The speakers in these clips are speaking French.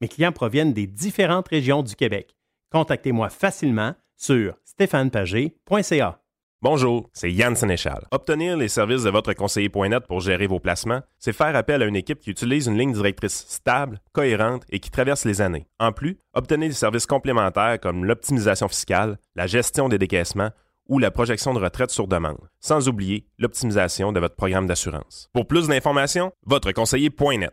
Mes clients proviennent des différentes régions du Québec. Contactez-moi facilement sur stéphanepagé.ca. Bonjour, c'est Yann Sénéchal. Obtenir les services de votre conseiller.net pour gérer vos placements, c'est faire appel à une équipe qui utilise une ligne directrice stable, cohérente et qui traverse les années. En plus, obtenez des services complémentaires comme l'optimisation fiscale, la gestion des décaissements ou la projection de retraite sur demande, sans oublier l'optimisation de votre programme d'assurance. Pour plus d'informations, votre conseiller.net.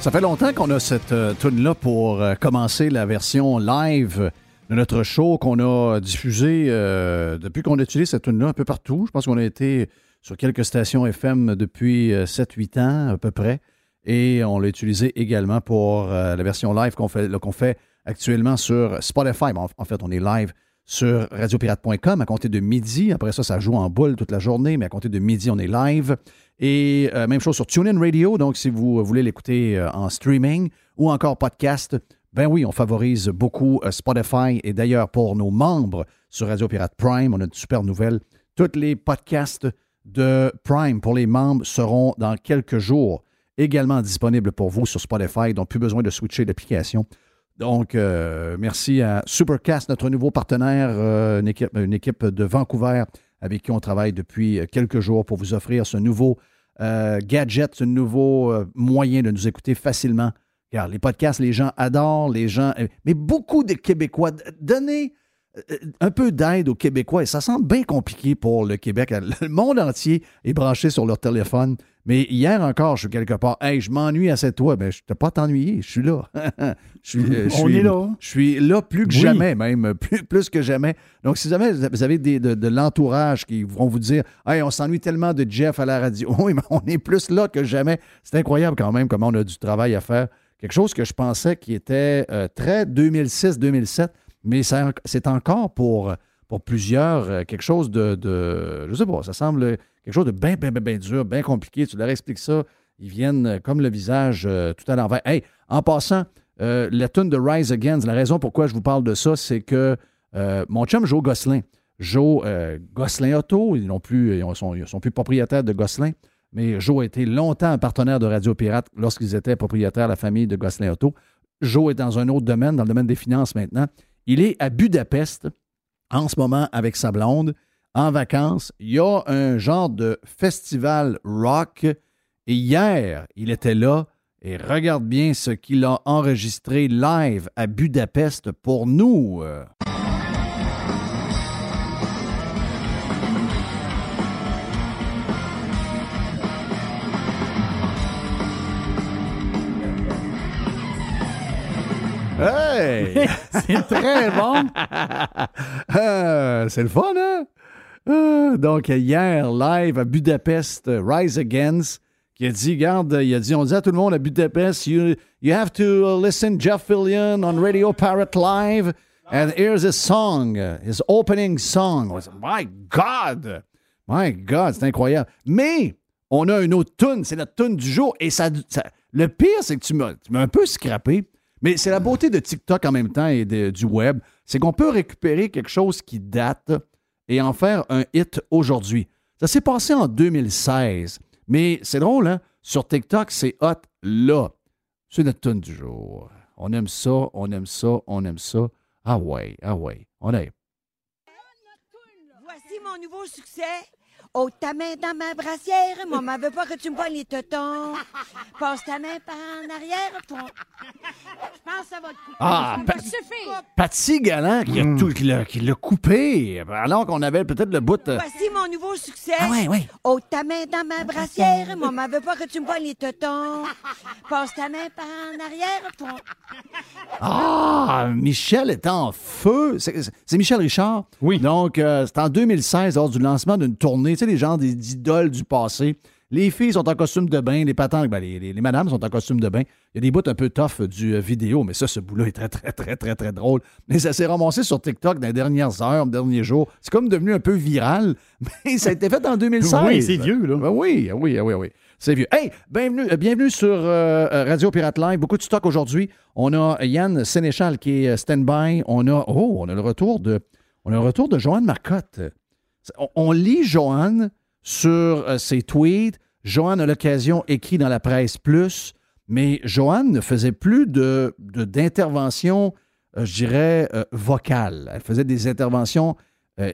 Ça fait longtemps qu'on a cette euh, tune-là pour euh, commencer la version live de notre show qu'on a diffusée euh, depuis qu'on a utilisé cette tune-là un peu partout. Je pense qu'on a été sur quelques stations FM depuis 7-8 ans à peu près. Et on l'a utilisé également pour la version live qu'on fait actuellement sur Spotify. en, fait, on est live sur radiopirate.com à compter de midi. Après ça, ça joue en boule toute la journée, mais à compter de midi, on est live. Et euh, même chose sur TuneIn Radio. Donc, si vous voulez l'écouter euh, en streaming ou encore podcast, ben oui, on favorise beaucoup euh, Spotify. Et d'ailleurs, pour nos membres sur Radio Pirate Prime, on a une super nouvelle. Tous les podcasts de Prime pour les membres seront dans quelques jours également disponibles pour vous sur Spotify. Donc, plus besoin de switcher d'application. Donc, merci à Supercast, notre nouveau partenaire, une, équipe, une équipe de Vancouver avec qui on travaille depuis quelques jours pour vous offrir ce nouveau euh, gadget, ce nouveau euh, moyen de nous écouter facilement. Car les podcasts, les gens adorent, les gens. Euh, mais beaucoup de Québécois, donnez un peu d'aide aux Québécois et ça semble bien compliqué pour le Québec. Le monde entier est branché sur leur téléphone. Mais hier encore, je suis quelque part. Hey, je m'ennuie à cette toi. Ben, je ne pas t'ennuyer. Je suis là. je suis, On est là. Je suis là plus que jamais, même. Plus, plus, que jamais. Donc, si jamais vous avez des, de, l'entourage qui vont vous dire Hey, on s'ennuie tellement de Jeff à la radio. Oui, mais on est plus là que jamais. C'est incroyable quand même comment on a du travail à faire. Quelque chose que je pensais qui était euh, très 2006-2007, mais c'est encore pour, pour plusieurs euh, quelque chose de, de. Je sais pas, ça semble quelque chose de bien, bien, bien, dur, bien compliqué. Tu leur expliques ça, ils viennent euh, comme le visage euh, tout à l'envers. Hey, en passant, la tune de Rise Against, la raison pourquoi je vous parle de ça, c'est que mon chum Joe Gosselin, Joe Gosselin Auto, ils n'ont plus, ils sont, sont plus propriétaires de Gosselin, mais Joe a été longtemps un partenaire de Radio Pirate lorsqu'ils étaient propriétaires de la famille de Gosselin Auto. Joe est dans un autre domaine, dans le domaine des finances maintenant. Il est à Budapest en ce moment avec sa blonde en vacances. Il y a un genre de festival rock. Et hier, il était là. Et regarde bien ce qu'il a enregistré live à Budapest pour nous. Hey! c'est très bon! Euh, c'est le fun, hein? Ah, donc, hier, live à Budapest, Rise Against, qui a dit, regarde, il a dit, on dit à tout le monde à Budapest, you, you have to listen Jeff Fillion on Radio Parrot Live, and here's his song, his opening song. My God! My God, c'est incroyable. Mais, on a une autre tune, c'est notre tune du jour, et ça, le pire, c'est que tu m'as un peu scrappé, mais c'est la beauté de TikTok en même temps et du web, c'est qu'on peut récupérer quelque chose qui date et en faire un hit aujourd'hui. Ça s'est passé en 2016, mais c'est drôle, hein? Sur TikTok, c'est hot là. C'est notre tune du jour. On aime ça, on aime ça, on aime ça. Ah ouais, ah ouais, on est. Voici mon nouveau succès. Oh, ta main dans ma brassière, maman veut pas que tu me vois les tetons. Passe ta main par en arrière. Je pense que ça va te couper. Ah, Patsy Galant qui, a hmm. tout, qui l'a coupé, alors qu'on avait peut-être le bout. Voici mon nouveau succès. Ah ouais, ouais. Oh, ta main dans ma brassière, maman veut pas que tu me vois les tetons. Passe ta main par en arrière. Ah, Michel est en feu. C'est Michel Richard. Oui. Donc, euh, c'est en 2016, lors du lancement d'une tournée sais, les gens des idoles du passé. Les filles sont en costume de bain, les patentes, ben, les, les, madames sont en costume de bain. Il y a des bouts un peu tough du euh, vidéo, mais ça, ce bout-là est très, très, très, très, très drôle. Mais ça s'est ramassé sur TikTok dans les dernières heures, les derniers jours. C'est comme devenu un peu viral, mais ça a été fait en 2016. Oui, c'est vieux, là. Ben oui, oui, oui, oui. C'est vieux. Hey, bienvenue, euh, bienvenue sur euh, Radio Pirate Live. Beaucoup de stock aujourd'hui. On a Yann Sénéchal qui est stand-by. On a, oh, on a le retour de, on a le retour de Joanne Marcotte. On, lit Joanne sur euh, ses tweets. Joanne, a l'occasion, écrit dans la presse plus, mais Joanne ne faisait plus de, d'intervention, euh, je dirais, euh, vocale. Elle faisait des interventions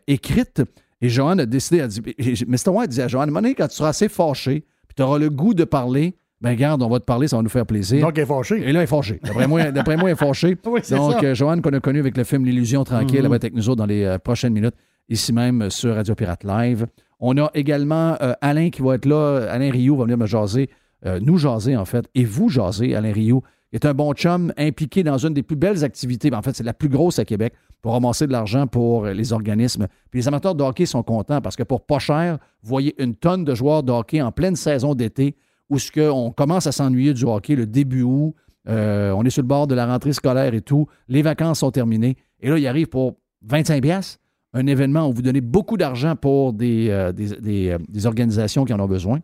écrites. Et Joanne a décidé, elle dit, Mr. White disait à Joanne, Money, quand tu seras assez fâché, puis tu auras le goût de parler, ben garde, on va te parler, ça va nous faire plaisir. Donc, elle est fâchée. Et là, elle est fâchée. D'après moi, d'après moi, elle est fâchée. Donc, Joanne, qu'on a connue avec le film L'illusion tranquille, elle va être avec nous autres dans les prochaines minutes, ici même sur Radio Pirate Live. On a également euh, Alain qui va être là. Alain Rio va venir me jaser, euh, nous jaser en fait, et vous jaser, Alain Rio est un bon chum impliqué dans une des plus belles activités. En fait, c'est la plus grosse à Québec pour ramasser de l'argent pour les organismes. Puis les amateurs de hockey sont contents parce que pour pas cher, vous voyez une tonne de joueurs de hockey en pleine saison d'été où ce on commence à s'ennuyer du hockey le début août. Euh, on est sur le bord de la rentrée scolaire et tout. Les vacances sont terminées. Et là, il arrive pour 25 pièces un événement où vous donnez beaucoup d'argent pour des, euh, euh, organisations qui en ont besoin.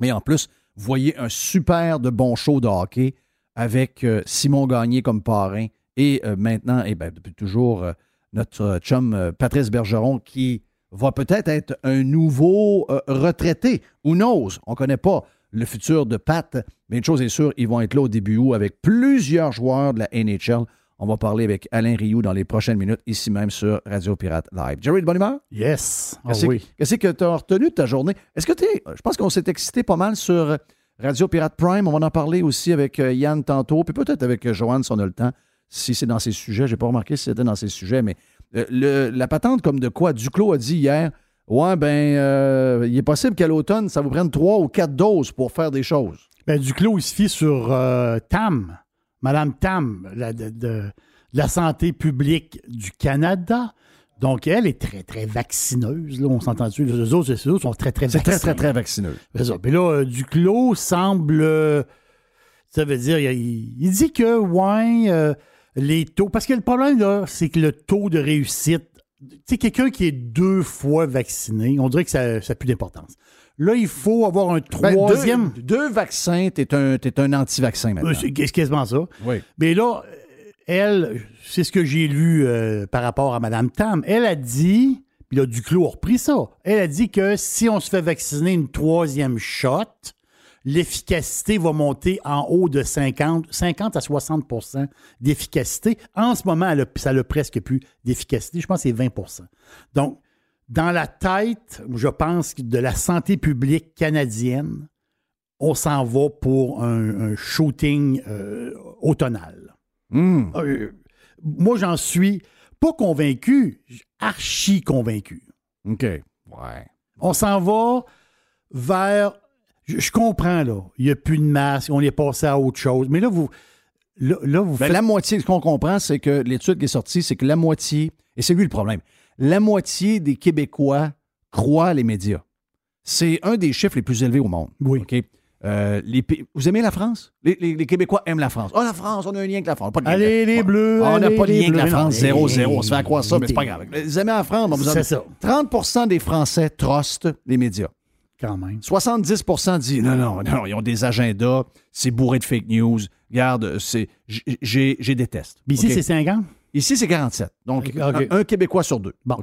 Mais en plus, voyez un super de bon show de hockey avec euh, Simon Gagné comme parrain et maintenant, et bien, depuis toujours, notre chum Patrice Bergeron qui va peut-être être un nouveau retraité. Ou n'ose, on ne connaît pas le futur de Pat, mais une chose est sûre, ils vont être là au début août avec plusieurs joueurs de la NHL. On va parler avec Alain Rioux dans les prochaines minutes, ici même sur Radio Pirate Live. Jerry, de bonne humeur? Yes. Ah qu'est-ce que tu as retenu de ta journée? Est-ce que tu es. Je pense qu'on s'est excité pas mal sur Radio Pirate Prime. On va en parler aussi avec euh, Yann tantôt, puis peut-être avec euh, Joanne si on a le temps, si c'est dans ses sujets. Je n'ai pas remarqué si c'était dans ses sujets, mais euh, la patente comme de quoi Duclos a dit hier. Ouais, ben, il est possible qu'à l'automne, ça vous prenne trois ou quatre doses pour faire des choses. Ben, Duclos, il se fie sur TAM, Madame Tam, de, la santé publique du Canada. Donc, elle est très, très vaccineuse. Là, on s'entend dessus. Les autres, les autres sont très, très vaccineux. C'est très, très, très vaccineux. Puis là, euh, Duclos semble. Euh, ça veut dire, il, dit que, ouais, euh, les taux. Parce que le problème, là, c'est que le taux de réussite. Tu sais, quelqu'un qui est deux fois vacciné, on dirait que ça n'a plus d'importance. Là, il faut avoir un ben, troisième. deux, vaccins, tu es un, un anti-vaccin maintenant. C'est quasiment ça. Oui. Mais là, elle, c'est ce que j'ai lu euh, par rapport à Mme Tam. Elle a dit, puis là, Duclos a repris ça. Elle a dit que si on se fait vacciner une troisième shot, l'efficacité va monter en haut de 50, 50 à 60% d'efficacité. En ce moment, ça n'a presque plus d'efficacité. Je pense que c'est 20% Donc, dans la tête, je pense, de la santé publique canadienne, on s'en va pour un, shooting euh, automnal. Hmm. Euh, moi, j'en suis pas convaincu, archi convaincu. OK. Ouais. On s'en va vers. Je, comprends, là. Il n'y a plus de masque, on est passé à autre chose. Mais là, vous. Là, vous ben, La moitié, ce qu'on comprend, c'est que l'étude qui est sortie, c'est que la moitié, et c'est lui le problème, la moitié des Québécois croient les médias. C'est un des chiffres les plus élevés au monde. Oui. Euh, les vous aimez la France? Les, les- les Québécois aiment la France. Oh, la France, on a un lien avec la France. Pas de lien Allez, avec- les Bleus, On n'a pas de lien avec la. France, Non, 0-0. hey, On se fait à croire ça, mais c'est pas grave. Vous aimez la France? bon, vous en- ça. 30% des Français trustent les médias. Quand même. 70% disent non, non, non, ils ont des agendas, c'est bourré de fake news. Regarde, j'ai, déteste. Puis ici, OK? c'est 50. Ici, c'est 47. Donc. Un, un Québécois sur deux. Bon.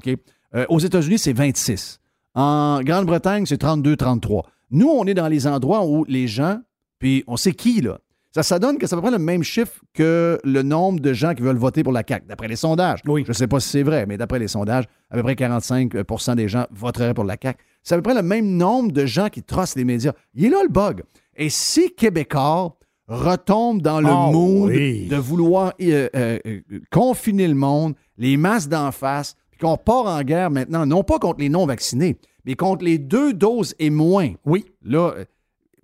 Euh, aux États-Unis, c'est 26. En Grande-Bretagne, c'est 32-33. Nous, on est dans les endroits où les gens, puis on sait qui, là. Ça, ça donne que c'est à peu près le même chiffre que le nombre de gens qui veulent voter pour la CAQ, d'après les sondages. Oui. Je ne sais pas si c'est vrai, mais d'après les sondages, à peu près 45% des gens voteraient pour la CAQ. C'est à peu près le même nombre de gens qui trustent les médias. Il est là le bug. Et si Québécois retombe dans le Oh, mood oui. de vouloir euh, euh, euh, confiner le monde, les masses d'en face, puis qu'on part en guerre maintenant, non pas contre les non-vaccinés, mais contre les deux doses et moins. Oui. Là,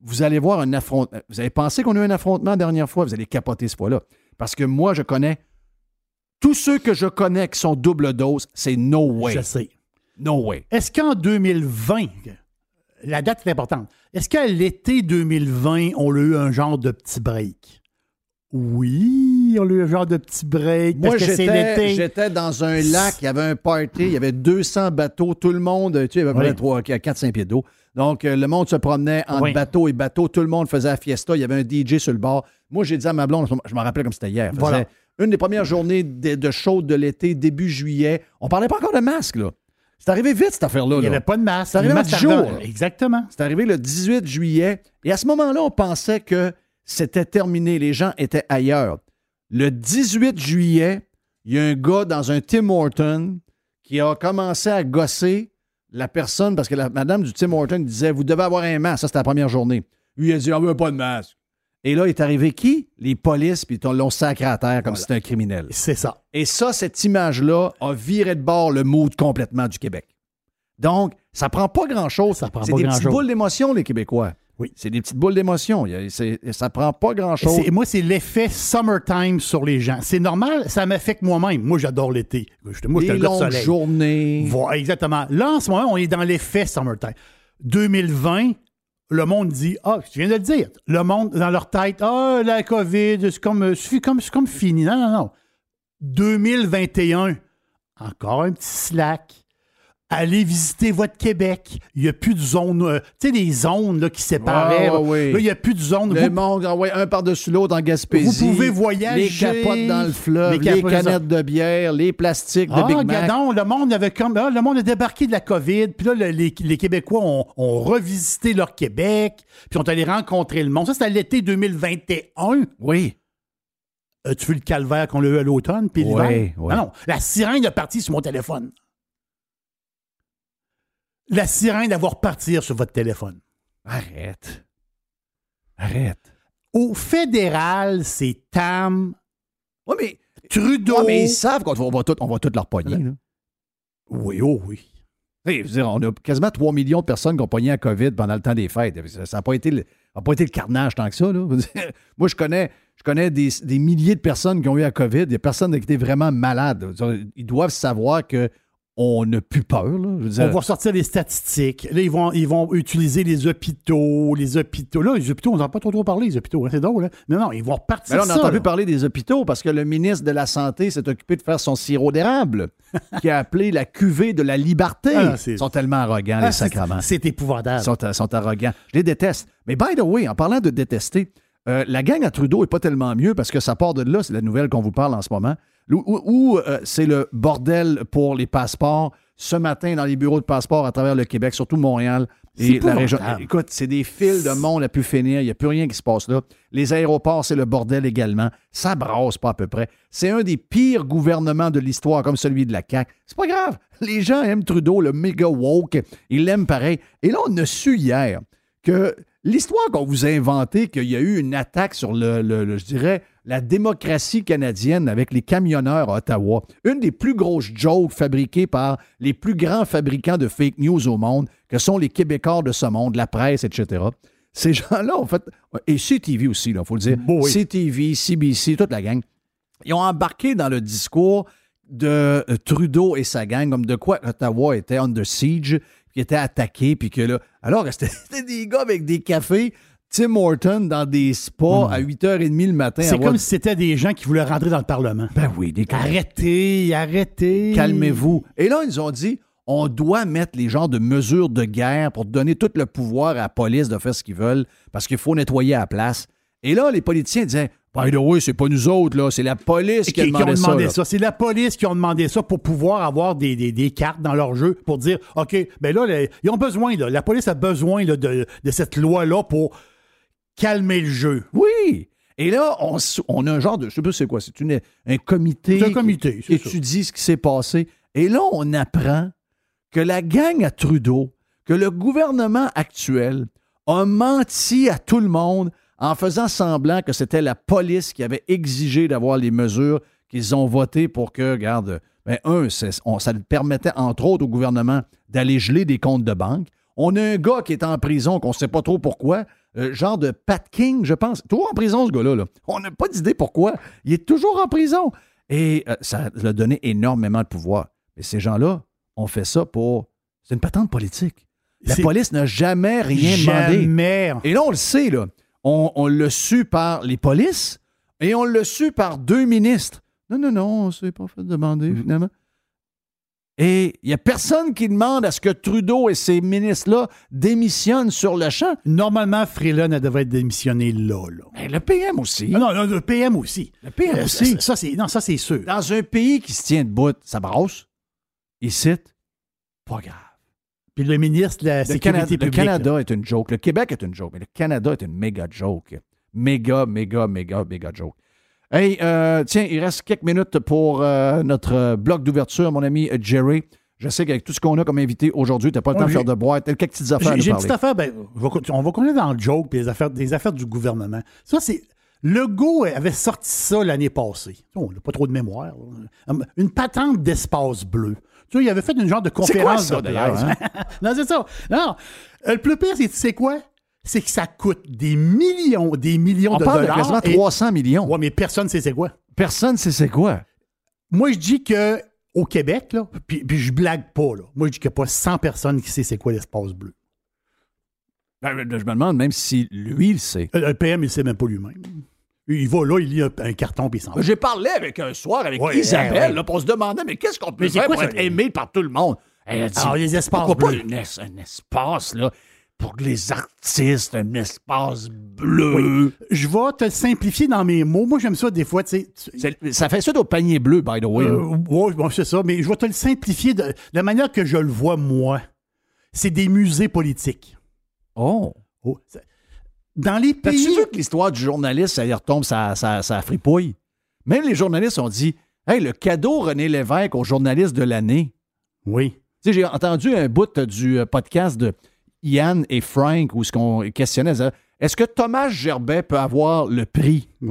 vous allez voir un affrontement. Vous avez pensé qu'on a eu un affrontement la dernière fois, vous allez capoter ce fois-là. Parce que moi, je connais. Tous ceux que je connais qui sont double dose, c'est no way. Je sais. No way. Est-ce qu'en 2020, la date est importante, est-ce qu'à l'été 2020, on a eu un genre de petit break? Oui, on a eu un genre de petit break. Moi, parce que c'est j'étais, dans un lac, il y avait un party, il y avait 200 bateaux, tout le monde, tu sais, il y avait Oui. 3, 4-5 pieds d'eau. Donc, euh, le monde se promenait entre Oui. bateau et bateau, tout le monde faisait la fiesta, il y avait un DJ sur le bord. Moi, j'ai dit à ma blonde, je m'en rappelais comme c'était hier, Voilà. une des premières journées de, de chaude de l'été, début juillet. On parlait pas encore de masque, là. C'est arrivé vite, cette affaire-là. Il n'y avait pas de masque. C'est arrivé Le en masque 10 arrivait- jours. Exactement. C'est arrivé le 18 juillet. Et à ce moment-là, on pensait que c'était terminé. Les gens étaient ailleurs. Le 18 juillet, il y a un gars dans un Tim Horton qui a commencé à gosser la personne parce que la madame du Tim Horton disait Vous devez avoir un masque. Ça, c'était la première journée. Lui, il a dit On veut pas de masque. Et là, est arrivé qui? Les polices, puis ils l'ont sacré à terre comme si c'était un criminel. C'est ça. Et ça, cette image-là a viré de bord le mood complètement du Québec. Donc, ça prend pas grand-chose. Ça prend C'est pas des petites grand-chose. boules d'émotion, les Québécois. Oui. C'est des petites boules d'émotion. C'est- Ça prend pas grand-chose. C'est- Moi, c'est l'effet summertime sur les gens. C'est normal, ça m'affecte moi-même. Moi, j'adore l'été. Moi, de longues journées. Voilà, exactement. Là, en ce moment, on est dans l'effet summertime. 2020, le monde dit Ah, tu viens de le dire. Le monde, dans leur tête, Ah, la COVID, c'est comme, comme fini. Non, non, non. 2021, encore un petit slack. Allez visiter votre Québec. Il n'y a plus de zone. euh, tu sais, les zones là, qui séparaient. Ouais. Là, il n'y a plus de zone. Le Vous- monde, ah ouais, un par-dessus l'autre en Gaspésie. Vous pouvez voyager. Les capotes dans le fleuve, Les canettes de bière, les plastiques de Ah, Big Mac. regardons, le monde avait comme. ah, le monde a débarqué de la COVID, puis là, le- les, les Québécois ont, ont revisité leur Québec, puis sont allés rencontrer le monde. Ça, c'était l'été 2021. Oui. As-tu vu le calvaire qu'on a eu à l'automne, puis l'hiver? Ouais. Non, non. La sirène est partie sur mon téléphone. La sirène va repartir sur votre téléphone. Arrête. Arrête. Au fédéral, c'est Tam, Oui, mais, Trudeau. ouais, mais ils savent qu'on va, tout, on va tout leur pogner. là. Oui, oh oui. Je veux dire, on a quasiment 3 millions de personnes qui ont pogné la COVID pendant le temps des fêtes. Ça n'a pas, été le- a pas été le carnage tant que ça. là. Moi, je connais, je connais des, des milliers de personnes qui ont eu la COVID. Il y a personne qui était vraiment malade. Ils doivent savoir que on n'a plus peur. là. Je veux dire, On va sortir les statistiques. Là, ils vont, ils vont utiliser les hôpitaux, les hôpitaux. Là, les hôpitaux, on n'en a pas trop, trop parlé, les hôpitaux. hein, C'est drôle. Hein? Mais non, ils vont repartir Mais là, on plus là. parler des hôpitaux parce que le ministre de la Santé s'est occupé de faire son sirop d'érable, qui a appelé la cuvée de la liberté. Ah, c'est- Ils sont tellement arrogants, Ah, les c'est- sacraments. C'est épouvantable. Ils sont, sont arrogants. Je les déteste. Mais by the way, en parlant de détester, euh, la gang à Trudeau est pas tellement mieux parce que ça part de là, c'est la nouvelle qu'on vous parle en ce moment, où, euh, c'est le bordel pour les passeports ce matin dans les bureaux de passeports à travers le Québec, surtout Montréal et la région. Écoute, c'est des fils de monde à pu finir. Il n'y a plus rien qui se passe là. Les aéroports, c'est le bordel également. Ça brasse pas à peu près. C'est un des pires gouvernements de l'histoire, comme celui de la CAQ. C'est pas grave. Les gens aiment Trudeau, le méga woke. Ils l'aiment pareil. Et là, on a su hier que l'histoire qu'on vous a inventée, qu'il y a eu une attaque sur le, le- le- je dirais, la démocratie canadienne avec les camionneurs à Ottawa, une des plus grosses jokes fabriquées par les plus grands fabricants de fake news au monde, que sont les Québécois de ce monde, la presse, etc. Ces gens-là, en fait, et CTV aussi, il faut le dire, oui. CTV, CBC, toute la gang, ils ont embarqué dans le discours de euh, Trudeau et sa gang, comme de quoi Ottawa était under siege, qui étaient attaqués, puis que là. Alors c'était des gars avec des cafés, Tim Horton dans des spas à 8h30 le matin. C'est comme si c'était des gens qui voulaient rentrer dans le Parlement. Ben oui, des Arrêtez, arrêtez. Calmez-vous. Et là, ils ont dit on doit mettre les genres de mesures de guerre pour donner tout le pouvoir à la police de faire ce qu'ils veulent parce qu'il faut nettoyer à la place. Et là, les politiciens disaient By the way, c'est pas nous autres, là, c'est la police Qui, qui a qui demandé, ont demandé ça. C'est la police qui ont demandé ça pour pouvoir avoir des, des- des cartes dans leur jeu pour dire OK, ben là, les- ils ont besoin, là, la police a besoin là, de, de cette loi-là pour calmer le jeu. Oui. Et là, on, on a un genre de. Je sais pas c'est quoi. C'est une- un comité. C'est un comité, qui c'est ça. étudie ce qui s'est passé. Et là, on apprend que la gang à Trudeau, que le gouvernement actuel a menti à tout le monde en faisant semblant que c'était la police qui avait exigé d'avoir les mesures qu'ils ont votées pour que, regarde, ben, un, on- ça permettait, entre autres, au gouvernement d'aller geler des comptes de banque. On a un gars qui est en prison, qu'on ne sait pas trop pourquoi, euh, genre de Pat King, je pense. Toujours en prison, ce gars-là. là. On n'a pas d'idée pourquoi. Il est toujours en prison. Et euh, ça a donné énormément de pouvoir. Mais ces gens-là ont fait ça pour. C'est une patente politique. La police n'a jamais rien demandé. Jamais. Et là, on le sait, là. On, on l'a su par les polices et on l'a su par deux ministres. Non, non, non, on ne s'est pas fait demander, Mm. finalement. Et il n'y a personne qui demande à ce que Trudeau et ces ministres-là démissionnent sur le champ. Normalement, Freeland, elle devrait être démissionnée là. là. Le PM aussi. Ah non, non, le PM aussi. Le PM Euh, aussi. ça, ça, non, ça, c'est sûr. Dans un pays qui se tient debout, ça brosse. Ici, pas grave. Puis le ministre de la Le, Sécurité Canada, le publique. Canada est une joke. Le Québec est une joke. Mais le Canada est une méga joke. Méga, méga, méga, méga joke. Hey, euh, tiens, il reste quelques minutes pour euh, notre bloc d'ouverture, mon ami Jerry. Je sais qu'avec tout ce qu'on a comme invité aujourd'hui, tu n'as pas le temps de faire de boîte. T'as quelques petites affaires à J'ai, une petite affaire, ben, on va, on va continuer dans le joke puis les affaires, des affaires du gouvernement. Ça, c'est. Legault avait sorti ça l'année passée. On n'a pas trop de mémoire. là. Une patente d'espace bleu. Tu vois, il avait fait une genre de conférence de d'ailleurs, presse. hein? non, c'est ça. Non. Euh, Le plus pire, c'est, tu sais quoi? C'est que ça coûte des millions, des millions On de parle de dollars. quasiment et- 300 millions. Ouais, mais personne ne sait c'est quoi. Personne ne sait c'est quoi. Moi, je dis que au Québec, là, puis, puis je blague pas, là. Moi, je dis qu'il n'y a pas 100 personnes qui sait c'est quoi l'espace bleu. Ben, Je me demande même si lui le sait. Euh, Le PM, il ne sait même pas lui-même. Il va là, il lit un, un carton, puis il s'en va. J'ai parlé avec un soir avec Ouais, Isabelle, ouais, ouais. là, pour se demander, mais qu'est-ce qu'on peut Mais c'est faire quoi pour ça, être les- aimé par tout le monde? Elle a dit, Alors, les espaces pourquoi bleus. pas une es- un espace, là, pour les artistes, un espace bleu? Je vais te le simplifier dans mes mots. Moi, j'aime ça des fois, tu sais. tu- C'est- Ça fait suite au panier bleu, by the way. là. Euh, ouais, bon, c'est ça, mais je vais te le simplifier de, de la manière que je le vois, moi. C'est des musées politiques. Oh. Oh, ça- dans les pays. vu que l'histoire du journaliste, ça y retombe, ça, ça, ça fripouille? Même les journalistes ont dit Hey, le cadeau René Lévesque au journaliste de l'année. Oui. Tu sais, j'ai entendu un bout du euh, podcast de Ian et Frank où ce qu'on questionnait, est-ce que Thomas Gerbet peut avoir le prix?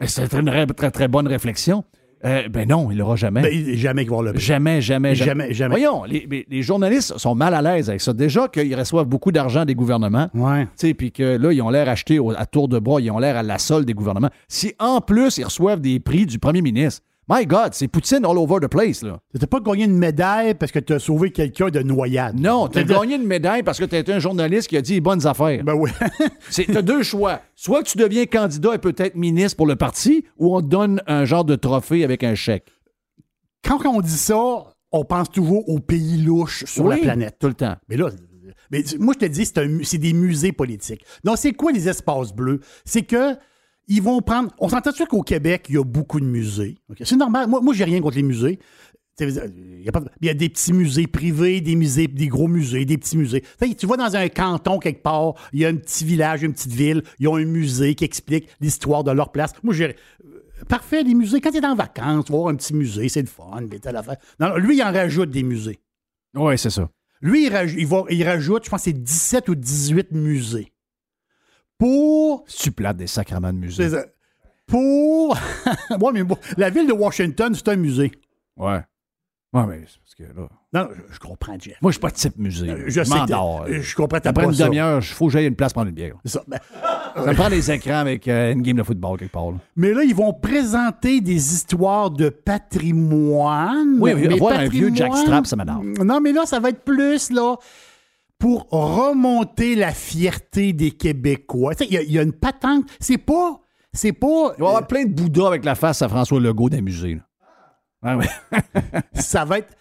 Et C'est une très, très, très bonne réflexion. Euh, ben non, il l'aura jamais. Ben, jamais qu'il va le prix. Jamais, jamais, jamais. Jamais, jamais. Voyons, les, les- les journalistes sont mal à l'aise avec ça. Déjà qu'ils reçoivent beaucoup d'argent des gouvernements, Ouais. tu sais, puis que là, ils ont l'air achetés à tour de bras, ils ont l'air à la solde des gouvernements. Si en plus, ils reçoivent des prix du premier ministre, my God, c'est Poutine all over the place, là. Tu n'as pas gagné une médaille parce que tu as sauvé quelqu'un de noyade. Non, tu as T'as- gagné une médaille parce que tu été un journaliste qui a dit les bonnes affaires. Ben oui. Tu as deux choix. Soit tu deviens candidat et peut-être ministre pour le parti, ou on te donne un genre de trophée avec un chèque. Quand on dit ça, on pense toujours aux pays louches sur la planète. Tout le temps. Mais là, mais moi, je te dis, c'est des musées politiques. Donc, c'est quoi les espaces bleus? C'est que ils vont prendre. On s'entend sûr qu'au Québec, il y a beaucoup de musées? C'est normal. Moi, moi j'ai rien contre les musées. Il y, a pas- il y a des petits musées privés, des musées, des gros musées, des petits musées. Tu vas dans un canton quelque part, il y a un petit village, une petite ville, ils ont un musée qui explique l'histoire de leur place. Moi, j'ai. Parfait, les musées. Quand tu es en vacances, tu vas voir un petit musée, c'est le fun, mais telle affaire. Non, non, lui, il en rajoute des musées. Oui, c'est ça. Lui, il, raj- il va- il rajoute, je pense, c'est 17 ou 18 musées. Pour. Tu plates des sacrements de musée? Pour. ouais, mais bon, la ville de Washington, c'est un musée. Ouais. Ouais, mais c'est parce que là. Non, non, je, je comprends, Jeff. Moi, je suis pas de type musée. je sais. que- Je comprends, t'as Après pas une demi-heure, il faut que j'aille une place prendre une bière. C'est ça. Ben, Ça prend des écrans avec euh, une game de football quelque part. là. Mais là, ils vont présenter des histoires de patrimoine. Oui, Mais voir un vieux patrimoine- jackstrap, ça m'énerve. Non, mais là, ça va être plus, là, pour remonter la fierté des Québécois. Il y, a- il y a une patente. C'est pas. C'est pas. Il va y avoir plein de Bouddha avec la face à François Legault d'un musée. Ah ouais. ça va être.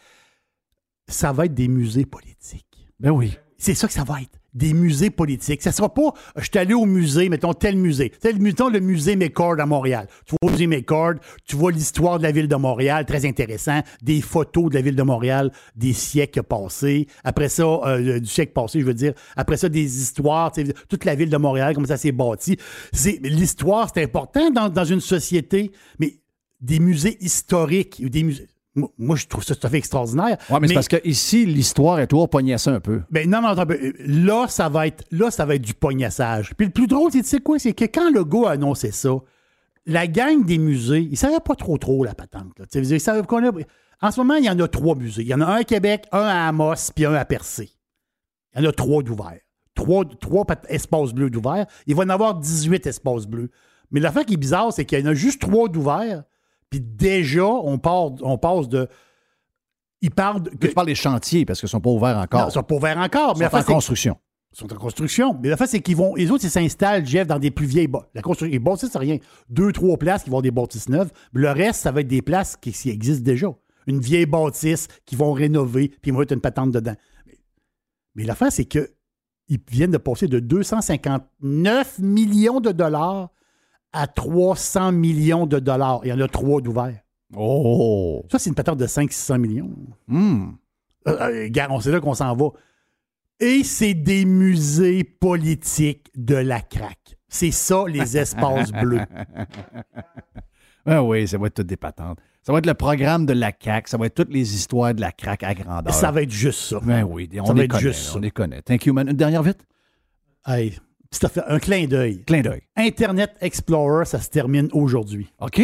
Ça va être des musées politiques. Ben oui. C'est ça que ça va être. Des musées politiques. Ça sera pas, euh, je suis allé au musée, mettons tel musée. Tel, mettons le musée McCord à Montréal. Tu vois le musée McCord, tu vois l'histoire de la ville de Montréal, très intéressant. Des photos de la ville de Montréal des siècles passés. Après ça, euh, du siècle passé, je veux dire. Après ça, des histoires, toute la ville de Montréal, comment ça s'est bâti. L'histoire, c'est important dans, dans une société, mais des musées historiques, des musées. Moi, je trouve ça tout à fait extraordinaire. Ouais, mais, c'est parce que ici, l'histoire est toujours pognassée un peu. Ben non, non, attends, là, ça va être, là, ça va être du pognassage. Puis le plus drôle, c'est, tu sais quoi, c'est que quand le gars a annoncé ça, la gang des musées, ils savaient pas trop trop la patente. là. Ils savaient qu'on a- En ce moment, il y en a trois musées. Il y en a un à Québec, un à Amos, puis un à Percé. Il y en a trois d'ouverts. Trois, trois espaces bleus d'ouverts. Il va y en avoir 18 espaces bleus. Mais l'affaire qui est bizarre, c'est qu'il y en a juste trois d'ouverts. Puis déjà, on, part, on passe de. Ils parlent de. Que tu parles des chantiers parce qu'ils ne sont pas ouverts encore. Non, ils sont pas ouverts encore. Ils mais sont en construction. ils sont en construction. Mais la fait, c'est qu'ils vont. Les autres, ils s'installent, Jeff, dans des plus vieilles bâtisses. La construction. Les bâtisses, c'est rien. Deux, trois places qui vont avoir des bâtisses neuves. Le reste, ça va être des places qui, qui existent déjà. Une vieille bâtisse qu'ils vont rénover, puis ils vont mettre une patente dedans. Mais, mais l'affaire, c'est que ils viennent de passer de 259 millions de dollars à 300 millions de dollars. Il y en a trois d'ouverts. Oh! Ça, c'est une patente de 500-600 millions. Hmm. Euh, euh, sait là qu'on s'en va. Et c'est des musées politiques de la craque. C'est ça, les espaces bleus. Ah oui, ça va être toutes des patentes. Ça va être le programme de la CAQ. Ça va être toutes les histoires de la craque à grandeur. Ça va être juste ça. Ben oui, on Ça va les être connaît. juste là, ça. On les connaît. Thank you, man. Une dernière vite? Hey, petit affaire- un clin d'œil. Clin d'œil. Internet Explorer, ça se termine aujourd'hui. OK.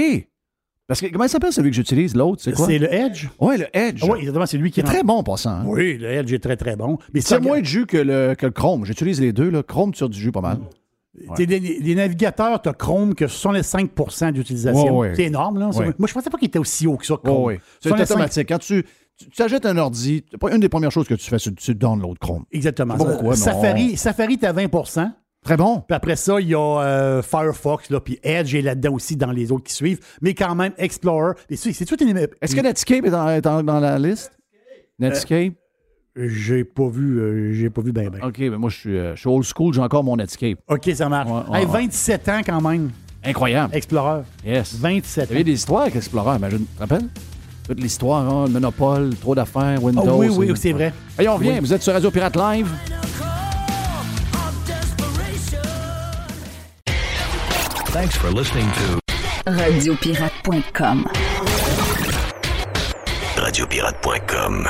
Parce que comment il s'appelle celui que j'utilise, l'autre? C'est quoi? C'est le Edge. Oui, le Edge. Ah oui, exactement, c'est lui qui C'est très bon, passant. Hein? Oui, le Edge est très, très bon. Mais C'est ça, moins de jus que le, que le Chrome. J'utilise les deux. Là. Chrome sur du jus pas mal. t'sais, les, les navigateurs, tu as Chrome que 65 d'utilisation. Ouais, ouais. C'est énorme, là. Ouais. Moi, je pensais pas qu'il était aussi haut que ça, Chrome. C'est 65 automatique. Quand tu, tu, tu achètes un ordi, une des premières choses que tu fais, c'est tu download Chrome. Exactement. Pas pourquoi, non. Safari, Safari, t'as 20 Très bon. Puis après ça, il y a euh, Firefox, là, puis Edge est là-dedans aussi dans les autres qui suivent. Mais quand même, Explorer. Et c'est c'est tout une... Est-ce que Netscape est dans, est dans- dans la liste? Netscape? J'ai pas vu, euh, j'ai pas vu ben ben. OK, mais moi, je suis, euh, je suis old school, j'ai encore mon Netscape. OK, ça marche. Ouais, ouais, Hey, ouais. 27 ans quand même, Incroyable. Explorer. Yes. 27 Il y avait ans. des histoires avec Explorer, imagine. Tu te rappelles? Toute l'histoire, hein, le monopole, trop d'affaires, Windows. Oh, oui, oui, c'est vrai. Hey, on vient, vous êtes sur Radio Pirate Live. Thanks for listening to Radiopirate.com. Radiopirate.com.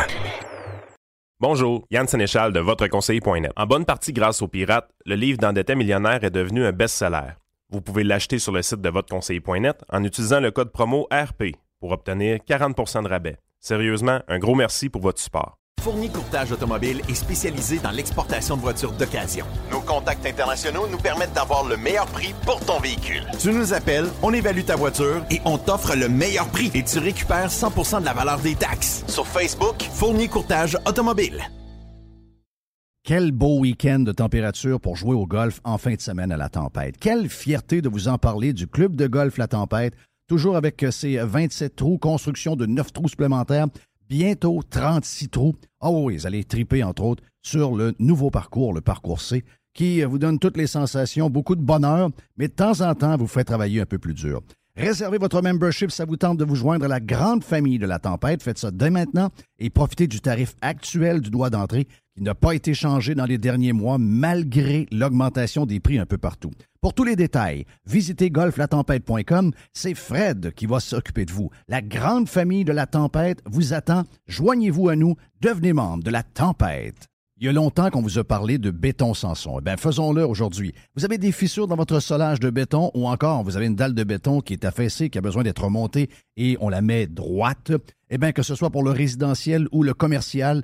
Bonjour, Yann Sénéchal de votreconseiller.net. En bonne partie grâce aux pirates, le livre d'endetté millionnaire est devenu un best-seller. Vous pouvez l'acheter sur le site de votreconseiller.net en utilisant le code promo RP pour obtenir 40% de rabais. Sérieusement, un gros merci pour votre support. Fournier Courtage Automobile est spécialisé dans l'exportation de voitures d'occasion. Nos contacts internationaux nous permettent d'avoir le meilleur prix pour ton véhicule. Tu nous appelles, on évalue ta voiture et on t'offre le meilleur prix et tu récupères 100% de la valeur des taxes. Sur Facebook, Fournier Courtage Automobile. Quel beau week-end de température pour jouer au golf en fin de semaine à la tempête. Quelle fierté de vous en parler du club de golf La Tempête, toujours avec ses 27 trous, construction de 9 trous supplémentaires, bientôt 36 trous. Ah oui, vous allez triper entre autres sur le nouveau parcours, le parcours C, qui vous donne toutes les sensations, beaucoup de bonheur, mais de temps en temps vous fait travailler un peu plus dur. Réservez votre membership, ça vous tente de vous joindre à la grande famille de la tempête. Faites ça dès maintenant et profitez du tarif actuel du droit d'entrée qui n'a pas été changé dans les derniers mois malgré l'augmentation des prix un peu partout. Pour tous les détails, visitez golflatempête.com. C'est Fred qui va s'occuper de vous. La grande famille de la tempête vous attend. Joignez-vous à nous. Devenez membre de la tempête. Il y a longtemps qu'on vous a parlé de béton Sanson. Eh bien, faisons-le aujourd'hui. Vous avez des fissures dans votre solage de béton ou encore vous avez une dalle de béton qui est affaissée, qui a besoin d'être remontée et on la met droite. Eh bien, que ce soit pour le résidentiel ou le commercial,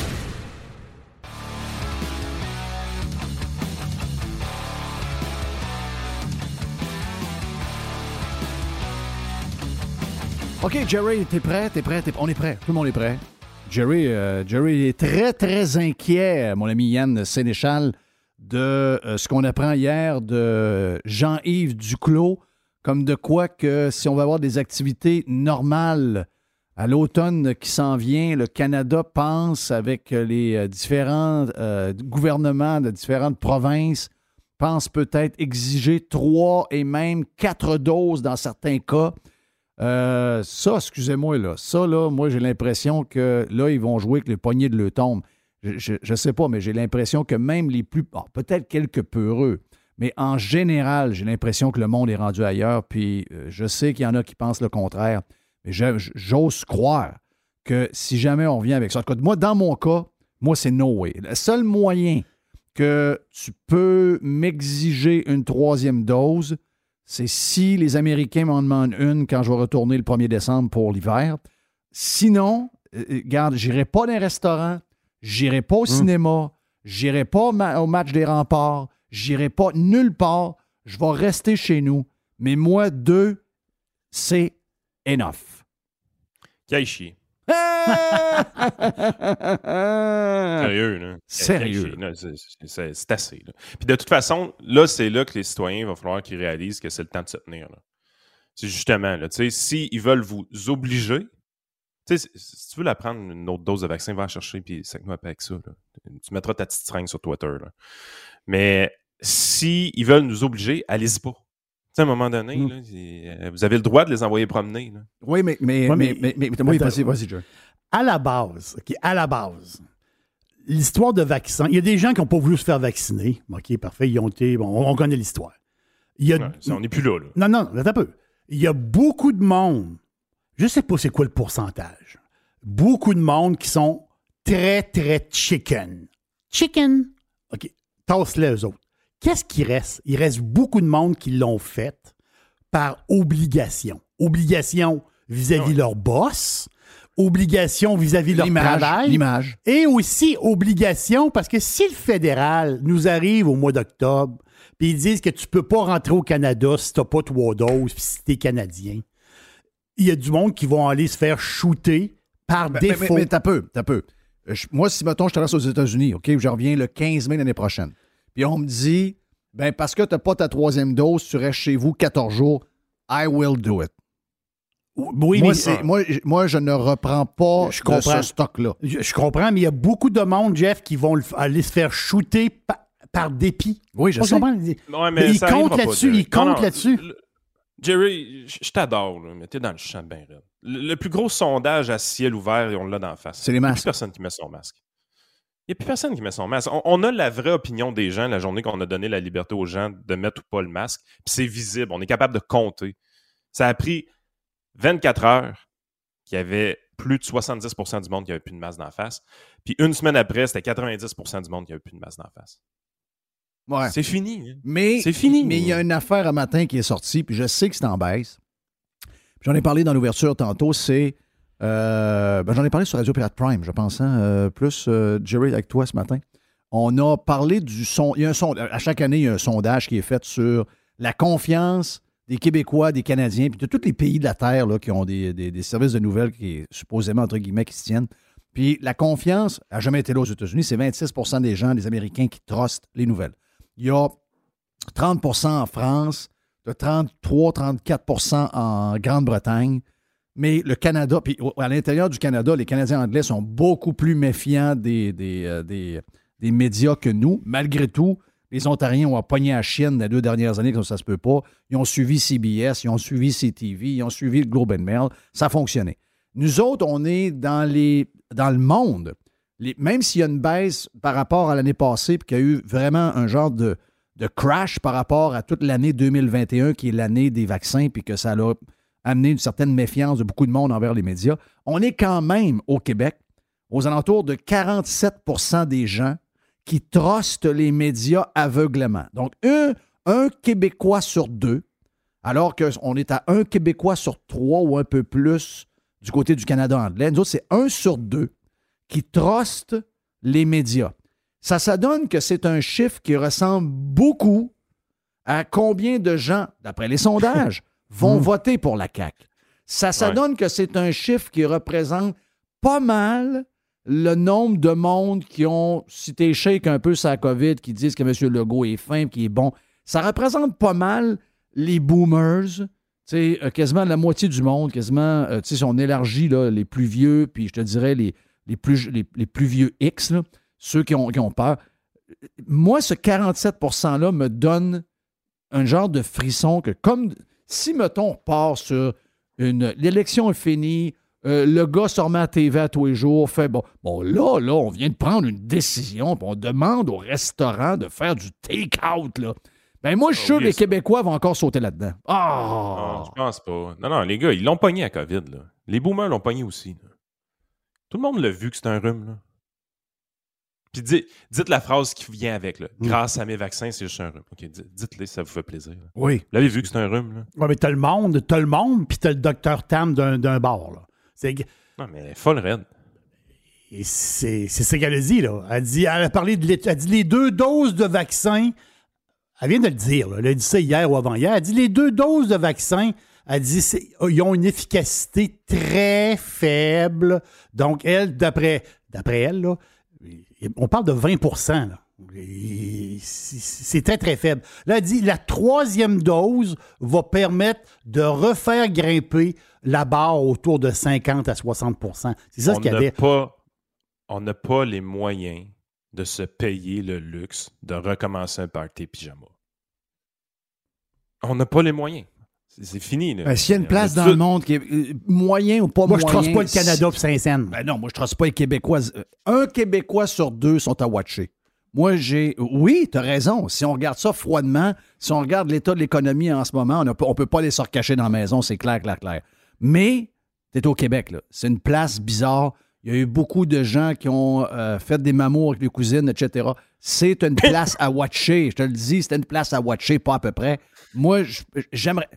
OK, Jerry, t'es prêt? T'es prêt? On est prêt. Tout le monde est prêt. Jerry, euh, Jerry est très, très inquiet, mon ami Yann Sénéchal, de euh, ce qu'on apprend hier de Jean-Yves Duclos, comme de quoi que si on va avoir des activités normales à l'automne qui s'en vient, le Canada pense avec les euh, différents gouvernements de différentes provinces, pense peut-être exiger trois et même quatre doses dans certains cas. Euh, ça, excusez-moi, là. Ça, là, moi, j'ai l'impression que là, ils vont jouer avec le poignet de le tombe. Je ne sais pas, mais j'ai l'impression que même les plus. peut-être quelques peureux, mais en général, j'ai l'impression que le monde est rendu ailleurs. Puis euh, je sais qu'il y en a qui pensent le contraire. Mais j'ose croire que si jamais on revient avec ça. En cas, moi, dans mon cas, moi, c'est no way. Le seul moyen que tu peux m'exiger une troisième dose, c'est si les Américains m'en demandent une quand je vais retourner le 1er décembre pour l'hiver. Sinon, euh, euh, regarde, j'irai pas dans les restaurants, j'irai pas au cinéma, j'irai pas au, ma- au match des remparts, j'irai pas nulle part. Je vais rester chez nous. Mais moi, deux, c'est enough. Sérieux? Sérieux, là. C'est- assez. Là. Puis de toute façon, là, c'est là que les citoyens, il va falloir qu'ils réalisent que c'est le temps de se tenir. C'est justement, là, tu sais, s'ils veulent vous obliger, tu sais, si- si tu veux la prendre une autre dose de vaccin, va la chercher, puis sac nous avec ça. là. Tu mettras ta petite seringue sur Twitter. Là. Mais s'ils veulent nous obliger, allez-y pas. Tu sais, à un moment donné, Mm. là, euh, vous avez le droit de les envoyer promener. Là. Oui, mais, mais, Ouais, mais, mais- mais, vas-y, vas-y, Joe. À la base, OK, à la base, l'histoire de vaccin, il y a des gens qui n'ont pas voulu se faire vacciner. OK, parfait, ils ont été, bon, on connaît l'histoire. Il y a, Ouais, ça, on n'est plus là. là. non, non, attends un peu. Il y a beaucoup de monde, je sais pas c'est quoi le pourcentage, beaucoup de monde qui sont très, très chicken. Chicken? OK, tasse-les eux autres. Qu'est-ce qui reste? Il reste beaucoup de monde qui l'ont fait par obligation. Obligation vis-à-vis leur boss, obligation vis-à-vis leur L'image, travail. l'image. Et aussi obligation, parce que si le fédéral nous arrive au mois d'octobre, puis ils disent que tu peux pas rentrer au Canada si t'as pas trois doses, puis si t'es Canadien, il y a du monde qui vont aller se faire shooter par Mais, mais, défaut. mais, mais t'as peu, t'as peu. Euh, je- moi, si, mettons, je traverse aux États-Unis, OK, je reviens le 15 mai l'année prochaine, puis on me dit, ben parce que t'as pas ta troisième dose, tu restes chez vous 14 jours, I will do it. Oui, moi, mais c'est- moi, je- moi, je ne reprends pas Je de comprends. ce stock-là. je, je comprends, mais il y a beaucoup de monde, Jeff, qui vont le aller se faire shooter pa- par dépit. Oui, je On sais. comprend? Ouais, Mais il ça compte arrivera pas, là-dessus, Jerry. il compte Non, non, là-dessus. Jerry, je t'adore, mais t'es dans le champ bien raide. Le, le plus gros sondage à ciel ouvert, et on l'a d'en face. C'est les Il n'y a masques. plus personne qui met son masque. Il n'y a plus personne qui met son masque. On, on a la vraie opinion des gens la journée qu'on a donné la liberté aux gens de mettre ou pas le masque. Puis c'est visible. On est capable de compter. Ça a pris 24 heures qu'il y avait plus de 70% du monde qui n'avait plus de masque d'en face. Puis une semaine après, c'était 90% du monde qui n'avait plus de masque d'en face. Ouais. C'est fini. hein. Mais C'est fini. Mais il y a une affaire un matin qui est sortie, puis je sais que c'est en baisse. J'en ai parlé dans l'ouverture tantôt, c'est. euh, ben, J'en ai parlé sur Radio Pirate Prime, je pense, hein, euh, plus euh, Jerry avec toi ce matin. On a parlé du son. Il y a un son. À chaque année, il y a un sondage qui est fait sur la confiance des Québécois, des Canadiens, puis de tous les pays de la Terre qui ont des, services de nouvelles qui, supposément, entre guillemets, qui se tiennent. Puis la confiance n'a jamais été là aux États-Unis. C'est 26% des gens, des Américains, qui trustent les nouvelles. Il y a 30% en France, de 33-34% en Grande-Bretagne. Mais le Canada, puis à l'intérieur du Canada, les Canadiens anglais sont beaucoup plus méfiants des, euh, médias que nous. Malgré tout, les Ontariens ont pogné à chienne les deux dernières années, comme ça se peut pas. Ils ont suivi CBS, ils ont suivi CTV, ils ont suivi le Globe and Mail. Ça a fonctionné. Nous autres, on est dans, le monde. Même s'il y a une baisse par rapport à l'année passée, puis qu'il y a eu vraiment un genre de, de crash par rapport à toute l'année 2021, qui est l'année des vaccins, puis que ça a amené une certaine méfiance de beaucoup de monde envers les médias, on est quand même au Québec aux alentours de 47% des gens qui trustent les médias aveuglément. Donc, un, un Québécois sur deux, alors qu'on est à un Québécois sur trois ou un peu plus du côté du Canada anglais. Nous autres, c'est un sur deux qui trustent les médias. Ça, ça donne que c'est un chiffre qui ressemble beaucoup à combien de gens, d'après les sondages, vont Hmm. voter pour la CAQ. Ça, ça Ouais. donne que c'est un chiffre qui représente pas mal le nombre de monde qui ont, t'es shake un peu sa COVID, qui disent que M. Legault est fin, qui est bon, ça représente pas mal les boomers, sais, euh, quasiment la moitié du monde, quasiment, euh, sais, si on élargit les plus vieux, puis je te dirais les, plus, vieux X, ceux qui ont, qui ont peur. Moi, ce 47 %-là me donne un genre de frisson que, comme si, mettons, on part sur une. L'élection est finie, euh, le gars se remet à TV à tous les jours, fait bon, bon, là, là, on vient de prendre une décision, puis on demande au restaurant de faire du take-out, là. Ben, moi, je suis sûr que les. Québécois vont encore sauter là-dedans. Non, Ah! je pense pas. Non, non, les gars, ils l'ont pogné à COVID. Là. Les boomers l'ont pogné aussi. là. Tout le monde l'a vu que c'est un rhume. Là. Puis di- dites la phrase qui vient avec. Là. Grâce à mes vaccins, c'est juste un rhume. OK, di- dites-le si ça vous fait plaisir. là. Oui. Vous l'avez vu que c'est un rhume. Là? Ouais, mais t'as le monde, t'as le monde, puis t'as le docteur Tam d'un, d'un bar. Là. C'est, Non, mais folle raide. et c'est, c'est ce qu'elle a dit. Là. Elle, dit, elle a parlé de elle a dit les deux doses de vaccin. Elle vient de le dire. là. Elle a dit ça hier ou avant-hier. Elle a dit les deux doses de vaccin. Elle dit ils ont une efficacité très faible. Donc, elle, d'après, d'après elle, là, on parle de 20 là. C'est très, très faible. Là, elle dit la troisième dose va permettre de refaire grimper la barre autour de 50 à 60% C'est ça ce qu'elle n'a dit. pas, on n'a pas les moyens de se payer le luxe de recommencer un party pyjama. On n'a pas les moyens. C'est, fini. Là. Ben, S'il y a une On place a dans tout- le monde qui est euh, moyen ou pas Moi, je moyen. ne pas le Canada pour Saint-Saëns. Ben non, moi, je trace pas les Québécois. Euh, Un Québécois sur deux sont à watcher. Moi, j'ai. Oui, tu as raison. Si on regarde ça froidement, si on regarde l'état de l'économie en ce moment, on ne peut pas les recacher dans la maison, c'est clair, clair, clair. Mais, tu es au Québec, là. C'est une place bizarre. Il y a eu beaucoup de gens qui ont euh, fait des mamours avec les cousines, etc. C'est une place à watcher. Je te le dis, c'est une place à watcher, pas à peu près. Moi, j'aimerais.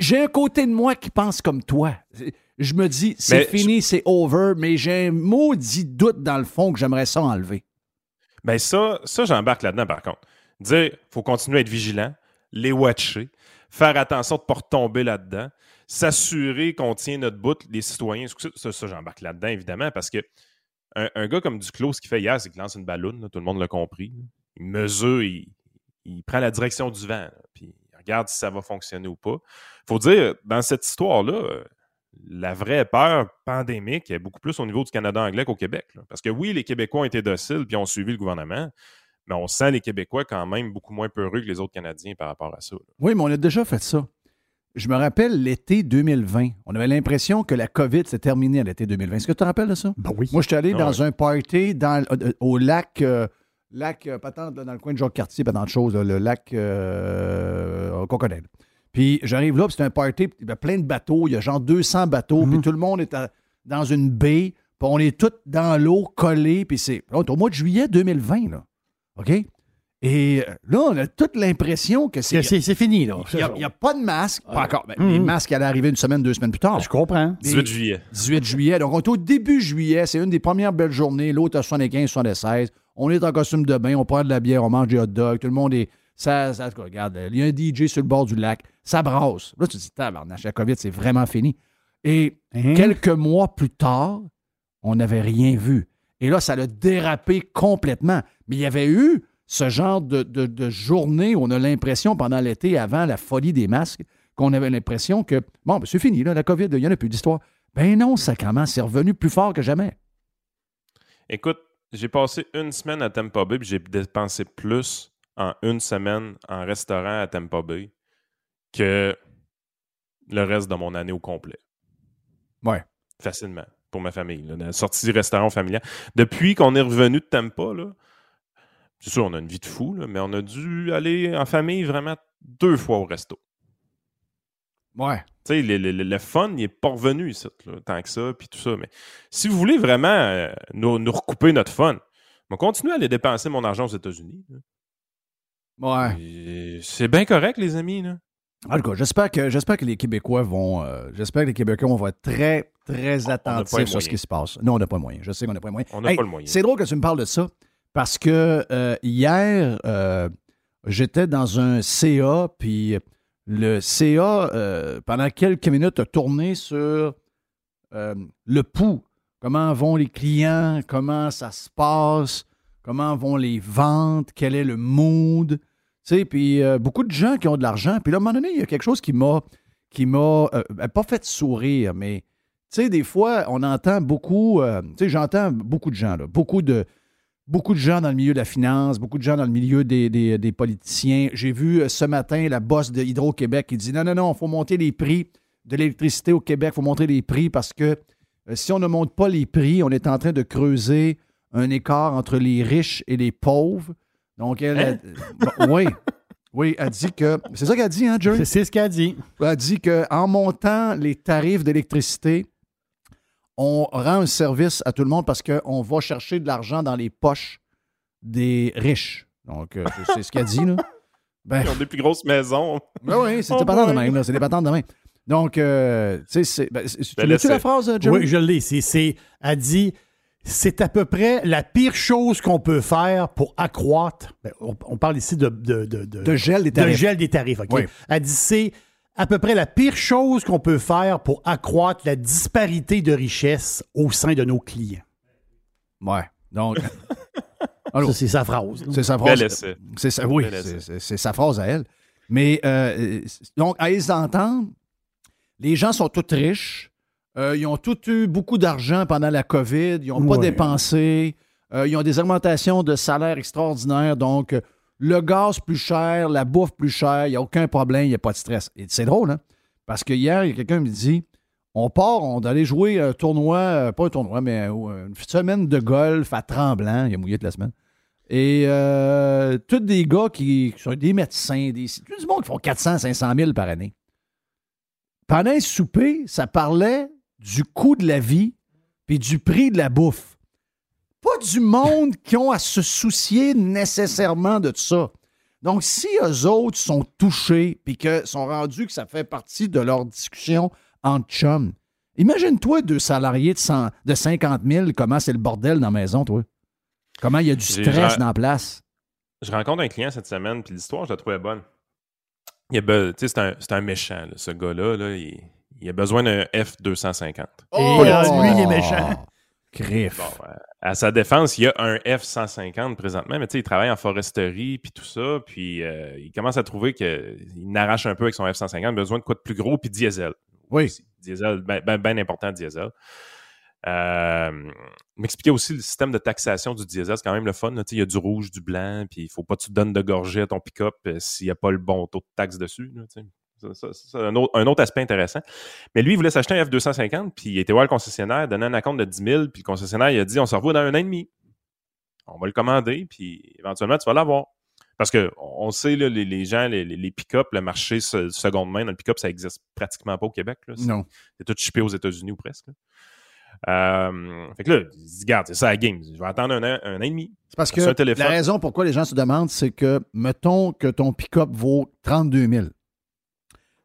J'ai un côté de moi qui pense comme toi. Je me dis, c'est fini, c'est over, mais j'ai un maudit doute dans le fond que j'aimerais ça enlever. Ben ça, ça j'embarque là-dedans par contre. Dire, faut continuer à être vigilant, les watcher, faire attention de ne pas retomber là-dedans, s'assurer qu'on tient notre bout, les citoyens. Ça, ça, j'embarque là-dedans, évidemment, parce que un, gars comme Duclos, ce qu'il fait hier, c'est qu'il lance une ballonne, tout le monde l'a compris. Il mesure, il, prend la direction du vent, puis il regarde si ça va fonctionner ou pas. faut dire, dans cette histoire-là, euh, la vraie peur pandémique est beaucoup plus au niveau du Canada anglais qu'au Québec. Parce que oui, les Québécois ont été dociles puis ont suivi le gouvernement, mais on sent les Québécois quand même beaucoup moins peureux que les autres Canadiens par rapport à ça. Oui, mais on a déjà fait ça. Je me rappelle l'été 2020. On avait l'impression que la COVID s'est terminée à l'été 2020. Est-ce que tu te rappelles de ça? Ben oui. Moi, j'étais allé Ah dans un party dans, euh, au lac, euh, lac euh, patente, là, dans le coin de Jacques-Cartier, pas tant de choses, là, le lac euh, qu'on connaît. là. Puis j'arrive là, puis c'est un party, il y a plein de bateaux, il y a genre 200 bateaux, puis tout le monde est à- dans une baie, puis on est tous dans l'eau, collés, puis c'est c'est au mois de juillet 2020, là. OK? Et euh, là, on a toute l'impression que c'est... C'est, fini, là. Il n'y a, pas de masque, pas encore. Ben, Les masques allaient arriver une semaine, deux semaines plus tard. Je comprends. 18 juillet. 18 juillet. Donc, on est au début juillet. C'est une des premières belles journées. L'autre à 75, 76. On est en costume de bain. On prend de la bière. On mange des hot dogs. Tout le monde est. Ça, ça- regarde, il y a un DJ sur le bord du lac. Ça brasse. Là, tu te dis, tabarnache, la COVID, c'est vraiment fini. Et Hein? quelques mois plus tard, on n'avait rien vu. Et là, ça a dérapé complètement. Mais il y avait eu ce genre de, de- de journée où on a l'impression, pendant l'été, avant la folie des masques, qu'on avait l'impression que, bon, ben, c'est fini, là, la COVID, il n'y en a plus d'histoire. Ben non, ça commence, c'est revenu plus fort que jamais. Écoute, j'ai passé une semaine à Tampa Bay puis j'ai dépensé plus en une semaine en restaurant à Tampa Bay que le reste de mon année au complet. Ouais. Facilement, pour ma famille. Là, la sortie du restaurant familial. Depuis qu'on est revenu de Tampa, là, C'est sûr, on a une vie de fou, là, mais on a dû aller en famille vraiment deux fois au resto. Ouais. Tu sais, le, le- le fun, il n'est pas revenu là, tant que ça, puis tout ça. Mais si vous voulez vraiment euh, nous, nous recouper notre fun, on va continuer à aller dépenser mon argent aux États-Unis. Ouais. C'est bien correct, les amis. Là. En tout cas, j'espère que, j'espère que les Québécois vont. euh, j'espère que les Québécois vont être très, très attentifs sur ce qui se passe. Non, on n'a pas le moyen. Je sais qu'on n'a pas le moyen. On n'a Hey, pas le moyen. C'est drôle que tu me parles de ça parce que euh, hier, euh, j'étais dans un CA, puis le CA, euh, pendant quelques minutes, a tourné sur le pouls. Comment vont les clients? Comment ça se passe? Comment vont les ventes? Quel est le mood? Tu sais, puis beaucoup de gens qui ont de l'argent. Puis là, à un moment donné, il y a quelque chose qui m'a, qui m'a euh, pas fait sourire, mais tu sais, des fois, on entend beaucoup, tu sais, j'entends beaucoup de gens, là, beaucoup de, beaucoup de gens dans le milieu de la finance, beaucoup de gens dans le milieu des, des- des politiciens. J'ai vu euh, ce matin la boss de Hydro-Québec qui dit non, non, non, il faut monter les prix de l'électricité au Québec, il faut monter les prix parce que euh, si on ne monte pas les prix, on est en train de creuser un écart entre les riches et les pauvres. Donc, elle, Hein? elle- oui, oui, elle dit que. C'est ça qu'elle dit, hein, Jerry? C'est- ce qu'elle dit. a dit qu'en montant les tarifs d'électricité, on rend un service à tout le monde parce qu'on va chercher de l'argent dans les poches des riches. Donc, euh, c'est- ce qu'elle dit, là. Ben, Ils ont des plus grosses maisons. ben oui, c'est Oh des patentes de même, là. C'est des patentes de même. Donc, euh, tu sais, c'est. Ben, tu Ben, l'as-tu la phrase, euh, Jerry? Oui, je l'ai. C'est, c'est, elle dit c'est à peu près la pire chose qu'on peut faire pour accroître. ben, on, on parle ici de, de, de, de- De gel des de tarifs. gel des tarifs. OK? Oui. Elle dit c'est à peu près la pire chose qu'on peut faire pour accroître la disparité de richesse au sein de nos clients. Ouais. Donc. C'est sa phrase. C'est sa phrase. C'est ça, oui, c'est- sa phrase à elle. Mais euh, donc, à les entendre, les gens sont tous riches. Euh, ils ont tous eu beaucoup d'argent pendant la COVID. Ils n'ont pas dépensé. Euh, ils ont des augmentations de salaire extraordinaires. Donc, euh, le gaz plus cher, la bouffe plus chère, il n'y a aucun problème, il n'y a pas de stress. Et c'est drôle, hein? Parce que hier, quelqu'un qui me dit on part, on allait jouer un tournoi, euh, pas un tournoi, mais euh, une semaine de golf à Tremblant. Il a mouillé toute la semaine. Et euh, tous des gars qui, qui sont des médecins, des, tout du monde qui font 400, 500 000 par année. Pendant un souper, ça parlait du coût de la vie puis du prix de la bouffe. Pas du monde qui ont à se soucier nécessairement de ça. Donc, si eux autres sont touchés puis que sont rendus que ça fait partie de leur discussion entre chums, imagine-toi deux salariés de, 100 de 50 000, comment c'est le bordel dans la maison, toi? Comment il y a du stress dans la place? Je rencontre un client cette semaine, puis l'histoire, je la trouvais bonne. Il c'est un, c'est un méchant, là, ce gars-là. là, il, il a besoin d'un F250. Et là, lui, il est méchant. Griff. Bon, euh, à sa défense, il y a un F-150 présentement, mais tu sais, il travaille en foresterie, puis tout ça, puis euh, il commence à trouver qu'il n'arrache un peu avec son F-150, il a besoin de quoi de plus gros, puis diesel. Oui. Diesel, bien ben, ben important, diesel. Euh, il m'expliquait aussi le système de taxation du diesel, c'est quand même le fun. là. Tu sais, Il y a du rouge, du blanc, puis il faut pas que tu donnes de gorgée à ton pick-up euh, s'il n'y a pas le bon taux de taxe dessus. là, c'est un, autre, un autre aspect intéressant. Mais lui, il voulait s'acheter un F250, puis il était voir le concessionnaire, donner un acompte de 10 000, puis le concessionnaire, il a dit on se revoit dans un an et demi. On va le commander, puis éventuellement, tu vas l'avoir. Parce que on sait, là, les, les gens, les, les- pick-up, le marché se- seconde main dans le pick-up, ça existe pratiquement pas au Québec. là. Non. C'est tout chippé aux États-Unis ou presque. Euh, fait que là, il se dit, garde, c'est ça la game. Je vais attendre un an, un an et demi. C'est parce que Sur un téléphone. la raison pourquoi les gens se demandent, c'est que, mettons que ton pick-up vaut 32 000.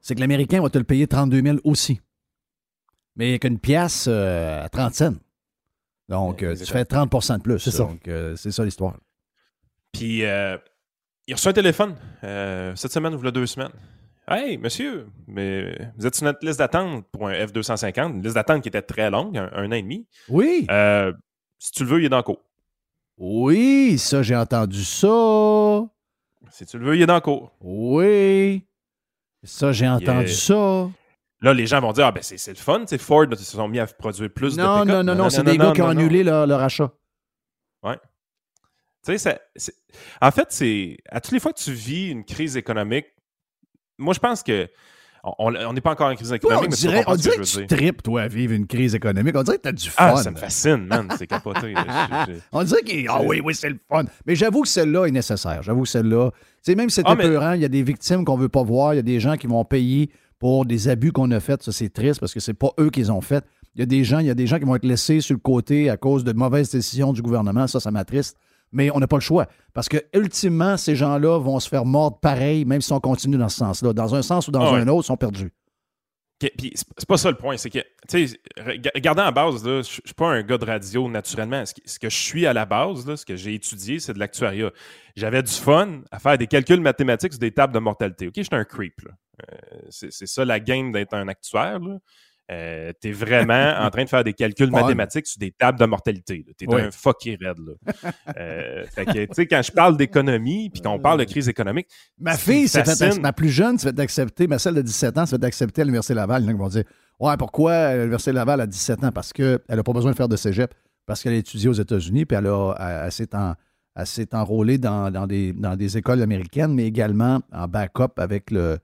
C'est que l'Américain va te le payer 32 000 aussi. Mais qu'une pièce euh, à 30 cents. Donc, euh, tu fais 30% de plus. C'est ça. Donc, euh, c'est ça l'histoire. Puis, euh, il a reçu un téléphone euh, cette semaine ou a deux semaines. Hey, monsieur, mais vous êtes sur notre liste d'attente pour un F250, une liste d'attente qui était très longue, un, un an et demi. Oui. Euh, si tu le veux, il est dans le cours. Oui, ça, j'ai entendu ça. Si tu le veux, il est dans le cours. Oui. Ça, j'ai entendu Yeah. ça. Là, les gens vont dire, ah ben c'est le fun, c'est Ford, ils se sont mis à produire plus de Non, pick-up. non, non, non, c'est des gars qui ont annulé leur, leur achat. Tu sais, en fait, c'est à toutes les fois que tu vis une crise économique, moi je pense que On n'est pas encore en crise Toi, économique, on mais tu dirait, on dirait que que tu tripes, toi, à vivre une crise économique. On dirait que t'as du fun. Ah, ça me fascine, man. C'est capoté. là. Je- je- On dirait que, ah oui, oui, c'est le fun. Mais j'avoue que celle-là est nécessaire. J'avoue que celle-là, tu sais, même si c'est Ah, épeurant, il y a des victimes qu'on veut pas voir, il y a des gens qui vont payer pour des abus qu'on a faits. Ça, c'est triste parce que c'est pas eux qui les ont faits. Il y a des gens, il y a des gens qui vont être laissés sur le côté à cause de mauvaises décisions du gouvernement. Ça, ça m'attriste. Mais on n'a pas le choix. Parce que, ultimement, ces gens-là vont se faire mordre pareil, même si on continue dans ce sens-là. Dans un sens ou dans Ah ouais. un autre, ils sont perdus. Ok, Puis c'est pas ça le point, c'est que, tu sais, rega- regardez en base, je suis pas un gars de radio naturellement. Ce, que je suis à la base, là, ce que j'ai étudié, c'est de l'actuariat. J'avais du fun à faire des calculs mathématiques sur des tables de mortalité. OK, j'étais un creep. Euh, c'est c'est ça la game d'être un actuaire. Là. Euh, t'es vraiment en train de faire des calculs Fun. mathématiques sur des tables de mortalité. T'es Oui. un fucké raide. Là. Euh, fait que, tu sais, quand je parle d'économie, puis qu'on parle de crise économique, Ma fille ma plus jeune s'est fait accepter, ma celle de 17 ans s'est fait accepter à l'Université Laval. Il y en a qui vont dire Ouais, pourquoi l'Université Laval à 17 ans? Parce qu'elle n'a pas besoin de faire de cégep, parce qu'elle a étudié aux États-Unis, puis elle, a, elle, elle s'est en- enrôlée dans, dans des, dans des écoles américaines, mais également en backup avec euh,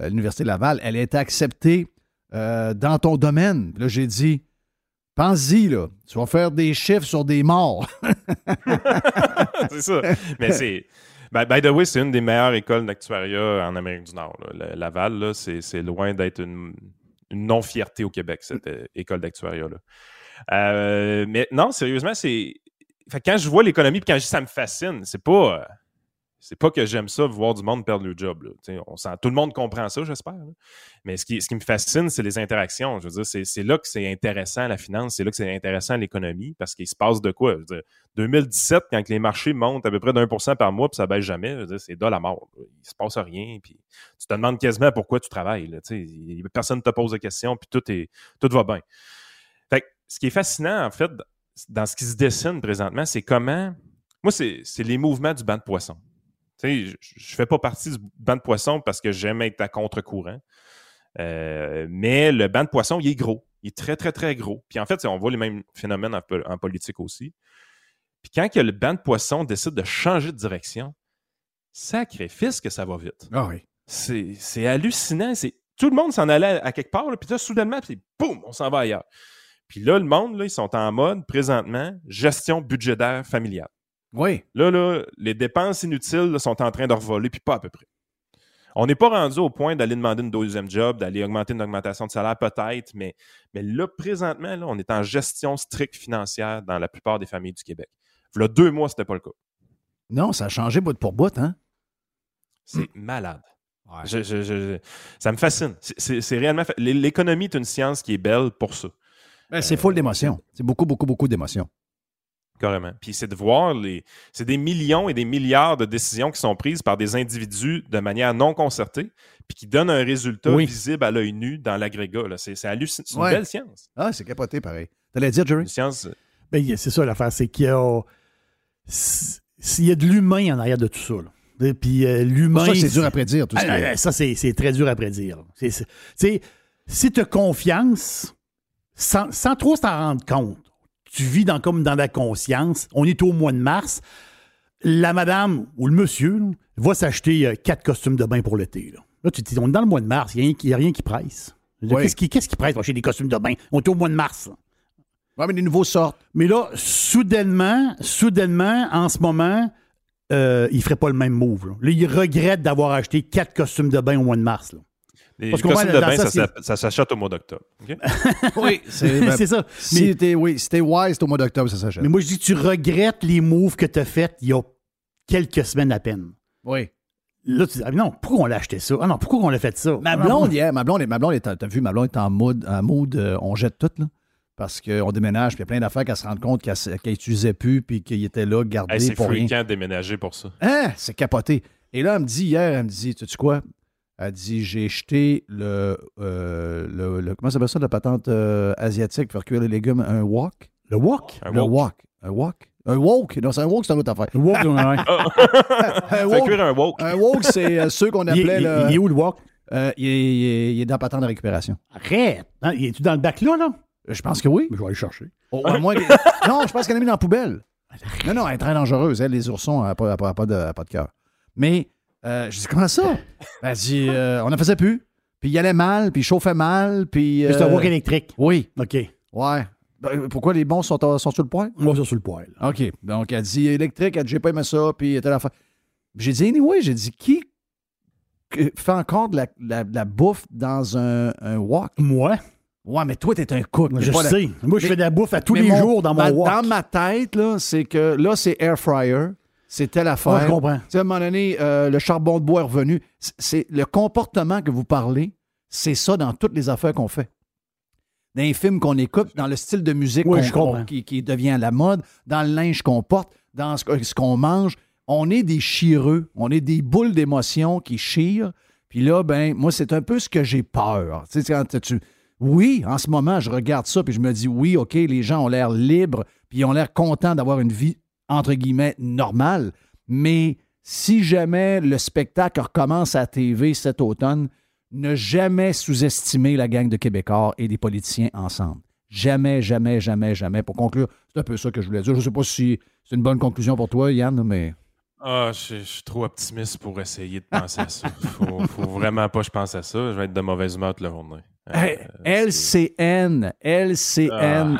l'Université Laval. Elle a été acceptée euh, dans ton domaine. Là, j'ai dit Pense-y, là. Tu vas faire des chiffres sur des morts. c'est ça. Mais c'est. By, the way, c'est une des meilleures écoles d'actuariat en Amérique du Nord. Laval, là, c'est, loin d'être une, non-fierté au Québec, cette euh, école d'actuariat-là. Euh, mais non, sérieusement, c'est. Quand je vois l'économie puis quand je dis ça me fascine, c'est pas. C'est pas que j'aime ça, voir du monde perdre le job. On sent, tout le monde comprend ça, j'espère. Mais ce qui, ce qui me fascine, c'est les interactions. Je veux dire, c'est, là que c'est intéressant la finance, c'est là que c'est intéressant l'économie, parce qu'il se passe de quoi? Je veux dire, 2017, quand les marchés montent à peu près d'un pour cent par mois, puis ça baisse jamais, c'est de la mort. là. Il se passe rien, puis tu te demandes quasiment pourquoi tu travailles. Personne ne te pose de questions, puis tout, est, tout va bien. Fait que ce qui est fascinant, en fait, dans ce qui se dessine présentement, c'est comment... Moi, c'est les mouvements du banc de poisson. Tu sais, je ne fais pas partie du banc de poisson parce que j'aime être à contre-courant. Euh, mais le banc de poisson, il est gros. Il est très, très, très gros. Puis en fait, on voit les mêmes phénomènes en, po- en politique aussi. Puis quand que le banc de poisson décide de changer de direction, sacrifice que ça va vite. Ah oui. C'est c'est hallucinant. C'est Tout le monde s'en allait à quelque part, là, puis là, soudainement, puis boum, on s'en va ailleurs. Puis là, le monde, là, ils sont en mode, présentement, gestion budgétaire familiale. Oui. Là, là, les dépenses inutiles là, sont en train de revoler, puis pas à peu près. On n'est pas rendu au point d'aller demander une deuxième job, d'aller augmenter une augmentation de salaire, peut-être, mais, mais là, présentement, là, on est en gestion stricte financière dans la plupart des familles du Québec. Là, deux mois, c'était pas le cas. Non, ça a changé bout pour bout, hein? C'est malade. Je- je- je- ça me fascine. C'est- réellement. fa- L'économie est une science qui est belle pour ça. Ben, c'est full d'émotions. C'est beaucoup, beaucoup, beaucoup d'émotions. Carrément. Puis c'est de voir les. C'est des millions et des milliards de décisions qui sont prises par des individus de manière non concertée, puis qui donnent un résultat Oui. visible à l'œil nu dans l'agrégat. C'est c'est hallucinant. C'est une Ouais. belle science. Ah, c'est capoté, pareil. T'allais dire, Jerry? Une science. Ben, y a- c'est ça l'affaire, c'est qu'il y a. S'il y a de l'humain en arrière de tout ça. là. Et Puis euh, l'humain. ça c'est dur à prédire, tout Ah, ah, Ça, c'est très dur à prédire. Tu sais, si tu as confiance, sans, sans trop s'en rendre compte, tu vis dans, comme dans la conscience, on est au mois de mars, la madame ou le monsieur là, va s'acheter euh, quatre costumes de bain pour l'été. Là, Là, tu te dis, on est dans le mois de mars, il n'y a, rien qui presse. Oui. Qu'est-ce qui, qu'est-ce qui presse? Pour acheter des costumes de bain? On est au mois de mars. Ouais, mais les nouveaux sortent. Mais là, soudainement, soudainement, en ce moment, euh, il ne ferait pas le même move. Là, Là, il regrette d'avoir acheté quatre costumes de bain au mois de mars. Les Parce costumes de bain, ça, ça, c'est- s'app- ça s'achète au mois d'octobre. Oui, c'est ben, c'est ça. Si Mais, t'es oui, si t'es wise, c'est au mois d'octobre, ça s'achète. mais moi, je dis, tu regrettes les moves que tu as faits il y a quelques semaines à peine. Oui. Là, tu dis, ah, non, pourquoi on l'a acheté ça? Ah non, pourquoi on l'a fait ça? Ma Ah, blonde, hier, ma blonde, est- ma blonde t'as vu, ma blonde est en mode, en mode euh, on jette tout, là. Parce qu'on déménage, puis il y a plein d'affaires qu'elle se rend compte qu'elle qu'elle n'utilisait plus, puis qu'il était là, gardé Hey, c'est pour rien. fréquent de déménager pour ça. Hein? C'est capoté. Et là, elle me dit hier, elle me dit, tu sais quoi? Elle dit, j'ai jeté le, euh, le, le- comment ça s'appelle ça, la patente euh, asiatique pour faire cuire les légumes, un wok? Le wok? Un le wok. wok. Un wok? Un wok? Non, c'est un wok, c'est une autre affaire. Le wok, ouais. Un wok, cuire un woke. un wok, c'est euh, ceux qu'on appelait il- le... il est où le wok? Euh, il, est, il est- il est dans la patente de récupération. Arrête! Hein, il est-tu dans le bac là, là? Je pense que oui. Je vais aller chercher. Au- à moins que- non, je pense qu'elle l'a mis dans la poubelle. Non, non, elle est très dangereuse. Elle, les oursons, elle n'a pas, elle a pas de, elle a pas de cœur. Mais, euh, je dis, comment ça? Elle dit, euh, on n'en faisait plus. puis il allait mal, puis il chauffait mal, puis... C'est un euh, wok électrique. Oui, OK. ouais. Ben, Pourquoi les bons sont, sont sur le point? Moi, ça sur le poil. OK. Donc, elle dit électrique, elle dit j'ai pas aimé ça, puis telle affaire. J'ai dit, anyway, j'ai dit, qui fait encore de la, la- de la bouffe dans un, un wok? Moi, Ouais, mais toi, t'es un cook. moi, je pas la- sais. Moi, je Mais- fais de la bouffe à tous les mon- jours dans mon ma- wok. Dans ma tête, là, c'est que là, c'est air fryer, c'est telle affaire. Ouais, je comprends. À un moment donné, euh, le charbon de bois est revenu. C'est- le comportement que vous parlez, c'est ça dans toutes les affaires qu'on fait. Dans les films qu'on écoute, dans le style de musique Oui, qu'on- qui, qui devient la mode, dans le linge qu'on porte, dans ce, qu'on mange, on est des chireux, on est des boules d'émotions qui chirent. Puis là, ben, moi, c'est un peu ce que j'ai peur. Tu sais, quand tu, oui, en ce moment, je regarde ça, puis je me dis, oui, OK, les gens ont l'air libres, puis ils ont l'air contents d'avoir une vie, entre guillemets, normale. Mais si jamais le spectacle recommence à TV cet automne, ne jamais sous-estimer la gang de Québécois et des politiciens ensemble. Jamais, jamais, jamais, jamais. Pour conclure, c'est un peu ça que je voulais dire. Je ne sais pas si c'est une bonne conclusion pour toi, Yann, mais. Ah, je, je suis trop optimiste pour essayer de penser à ça. Faut, faut vraiment pas que je pense à ça. Je vais être de mauvaise humeur toute la journée. Euh, Hey, LCN, LCN,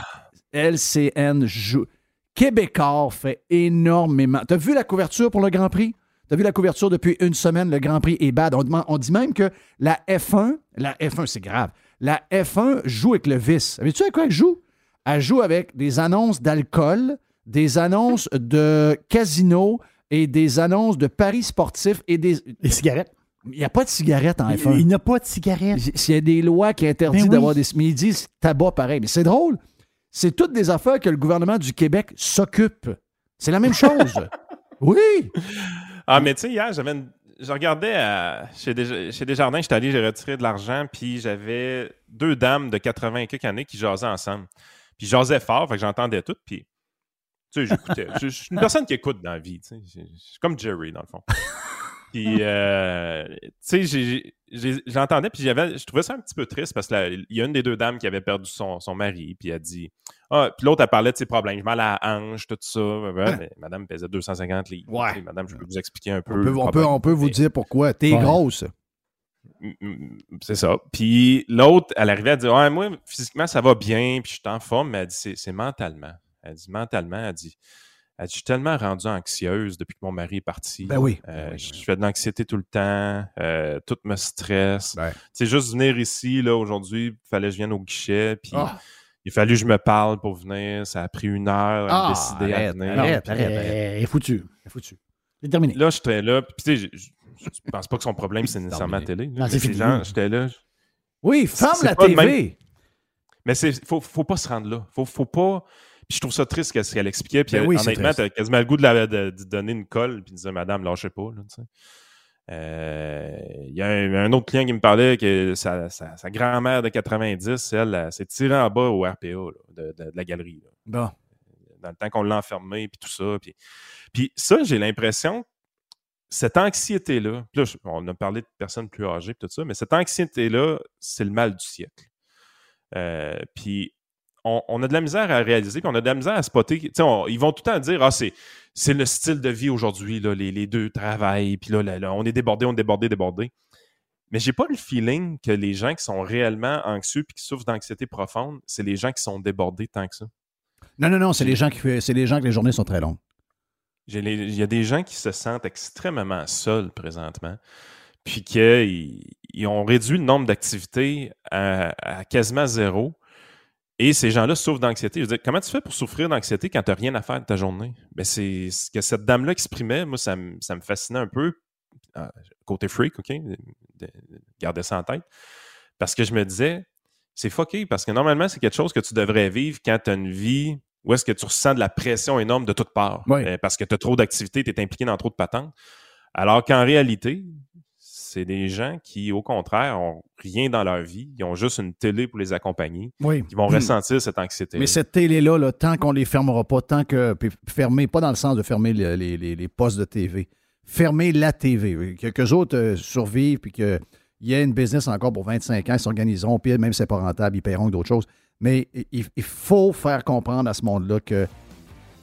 LCN joue. Québécois fait énormément. T'as vu la couverture pour le Grand Prix? T'as vu la couverture depuis une semaine, le Grand Prix est bad. On, dit même que la F1, la F1, c'est grave. La F1 joue avec le vice. Savais-tu avec quoi elle joue? Elle joue avec des annonces d'alcool, des annonces de casino et des annonces de paris sportifs et des. Les cigarettes. Il n'y a pas de cigarettes en Il, F1. il n'a pas de cigarettes. S'il y a des lois qui interdisent Ben oui. d'avoir des. Mais ils disent tabac pareil. Mais c'est drôle. C'est toutes des affaires que le gouvernement du Québec s'occupe. C'est la même chose. oui. Ah, mais tu sais, hier, j'avais une- je regardais à- chez, Des... chez Desjardins, j'étais allé, j'ai retiré de l'argent, puis j'avais deux dames de 80 et quelques années qui jasaient ensemble. Puis jasaient fort, fait que j'entendais tout, puis tu sais, j'écoutais. je, je suis une personne qui écoute dans la vie, tu sais. Je je suis comme Jerry, dans le fond. Puis, euh, tu sais, j'entendais, puis j'avais, je trouvais ça un petit peu triste parce qu'il y a une des deux dames qui avait perdu son, son mari, puis elle dit Ah, puis l'autre, elle parlait de ses problèmes, mal à la hanche, tout ça. Ouais, mais madame pesait 250 livres. Ouais. Madame, je peux vous expliquer un peu. On peut, on peut, on peut vous dire pourquoi. T'es Ouais. grosse. Mm, mm, C'est ça. Puis l'autre, elle arrivait à dire Ouais, moi, physiquement, ça va bien, puis je suis en forme, mais elle dit C'est c'est mentalement. Elle dit mentalement, elle dit elle dit, Je suis tellement rendue anxieuse depuis que mon mari est parti. Ben oui. Euh, je fais de l'anxiété tout le temps, euh, tout me stresse. Ben. Tu sais, juste venir ici, là, aujourd'hui, il fallait que je vienne au guichet, puis Ah. il a fallu que je me parle pour venir. Ça a pris une heure à Ah, me décider à arrête, venir. arrête, arrête, arrête. Elle est foutue. C'est foutu. C'est terminé. Là, j'étais là, puis tu sais, je- je je pense pas que son problème, c'est nécessairement la télé. là, Non, c'est ces fini. J'étais là. Oui, ferme C'est la TV. Mais c'est faut, faut pas se rendre là. Faut, faut pas. Puis je trouve ça triste qu'elle- ce qu'elle expliquait. Puis Ben oui, c'est honnêtement, t'as quasiment le goût de, la, de, de donner une colle puis de dire Madame, lâchez pas. sais. Euh, Il y a un, un autre client qui me parlait que sa, sa- sa grand-mère de 90, elle, elle s'est tirée en bas au RPA là, de, la galerie. là, Bon. dans le temps qu'on l'a enfermé puis tout ça. Puis, puis ça, j'ai l'impression, cette anxiété-là, là, on a parlé de personnes plus âgées et tout ça, mais cette anxiété-là, c'est le mal du siècle. Euh, puis on, on a de la misère à réaliser, puis on a de la misère à spotter. On- ils vont tout le temps dire Ah, c'est, c'est le style de vie aujourd'hui, les, les deux travaillent, puis là, là, là, on est débordé, on est débordé, débordé. Mais j'ai pas le feeling que les gens qui sont réellement anxieux puis qui souffrent d'anxiété profonde, c'est les gens qui sont débordés tant que ça. Non, non, non, c'est les gens qui c'est les gens que les journées sont très longues. Il y a des gens qui se sentent extrêmement seuls présentement, puis qu'ils ils ont réduit le nombre d'activités à, à quasiment zéro. Et ces gens-là souffrent d'anxiété. Je veux dire, comment tu fais pour souffrir d'anxiété quand tu n'as rien à faire de ta journée? Ben, c'est ce que cette dame-là exprimait. Moi, ça, me- ça me fascinait un peu. Ah, côté freak, OK? de- de- Gardez ça en tête. Parce que je me disais, c'est fucké, parce que normalement, c'est quelque chose que tu devrais vivre quand tu as une vie où est-ce que tu ressens de la pression énorme de toutes parts. Oui. Euh, parce que tu as trop d'activités, tu es impliqué dans trop de patentes. Alors qu'en réalité, c'est des gens qui, au contraire, ont rien dans leur vie. Ils ont juste une télé pour les accompagner. Oui. Ils vont ressentir cette anxiété. Mais cette télé-là, là, tant qu'on les fermera pas, tant que. fermer, pas dans le sens de fermer le- les, les- les postes de TV, fermer la TV. Que qu'eux autres euh, survivent, puis qu'il y ait une business encore pour 25 ans, ils s'organiseront, puis même si c'est pas rentable, ils paieront d'autres choses. Mais il, il faut faire comprendre à ce monde-là que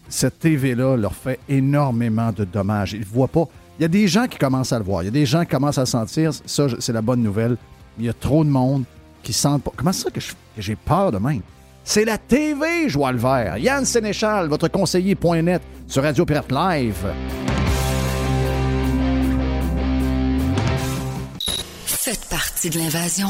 cette TV-là leur fait énormément de dommages. Ils ne voient pas. Il y a des gens qui commencent à le voir. Il y a des gens qui commencent à le sentir. Ça, c'est la bonne nouvelle. Il y a trop de monde qui sentent pas. Comment ça que je- que j'ai peur de même? C'est la TV, je vois le vert. Yann Sénéchal, votre conseiller.net sur Radio Pirate Live. Faites partie de l'invasion.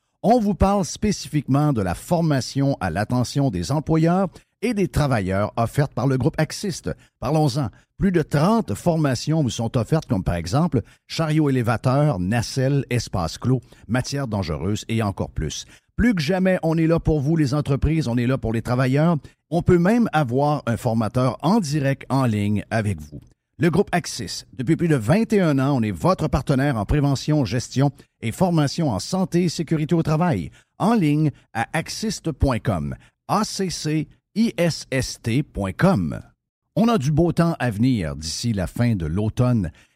On vous parle spécifiquement de la formation à l'attention des employeurs et des travailleurs offertes par le groupe Axist. Parlons-en. Plus de 30 formations vous sont offertes, comme par exemple chariot élévateur, nacelle, espace clos, matières dangereuses et encore plus. Plus que jamais, on est là pour vous, les entreprises, on est là pour les travailleurs. On peut même avoir un formateur en direct en ligne avec vous. Le groupe Axis, depuis plus de 21 ans, on est votre partenaire en prévention, gestion et formation en santé et sécurité au travail. En ligne à axist.com. A-C-C-I-S-S-T.com. On a du beau temps à venir d'ici la fin de l'automne.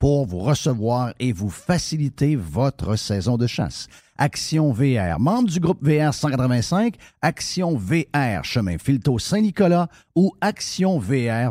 pour vous recevoir et vous faciliter votre saison de chasse. Action VR, membre du groupe VR 185, Action VR, chemin Filto Saint-Nicolas ou actionvr.ca.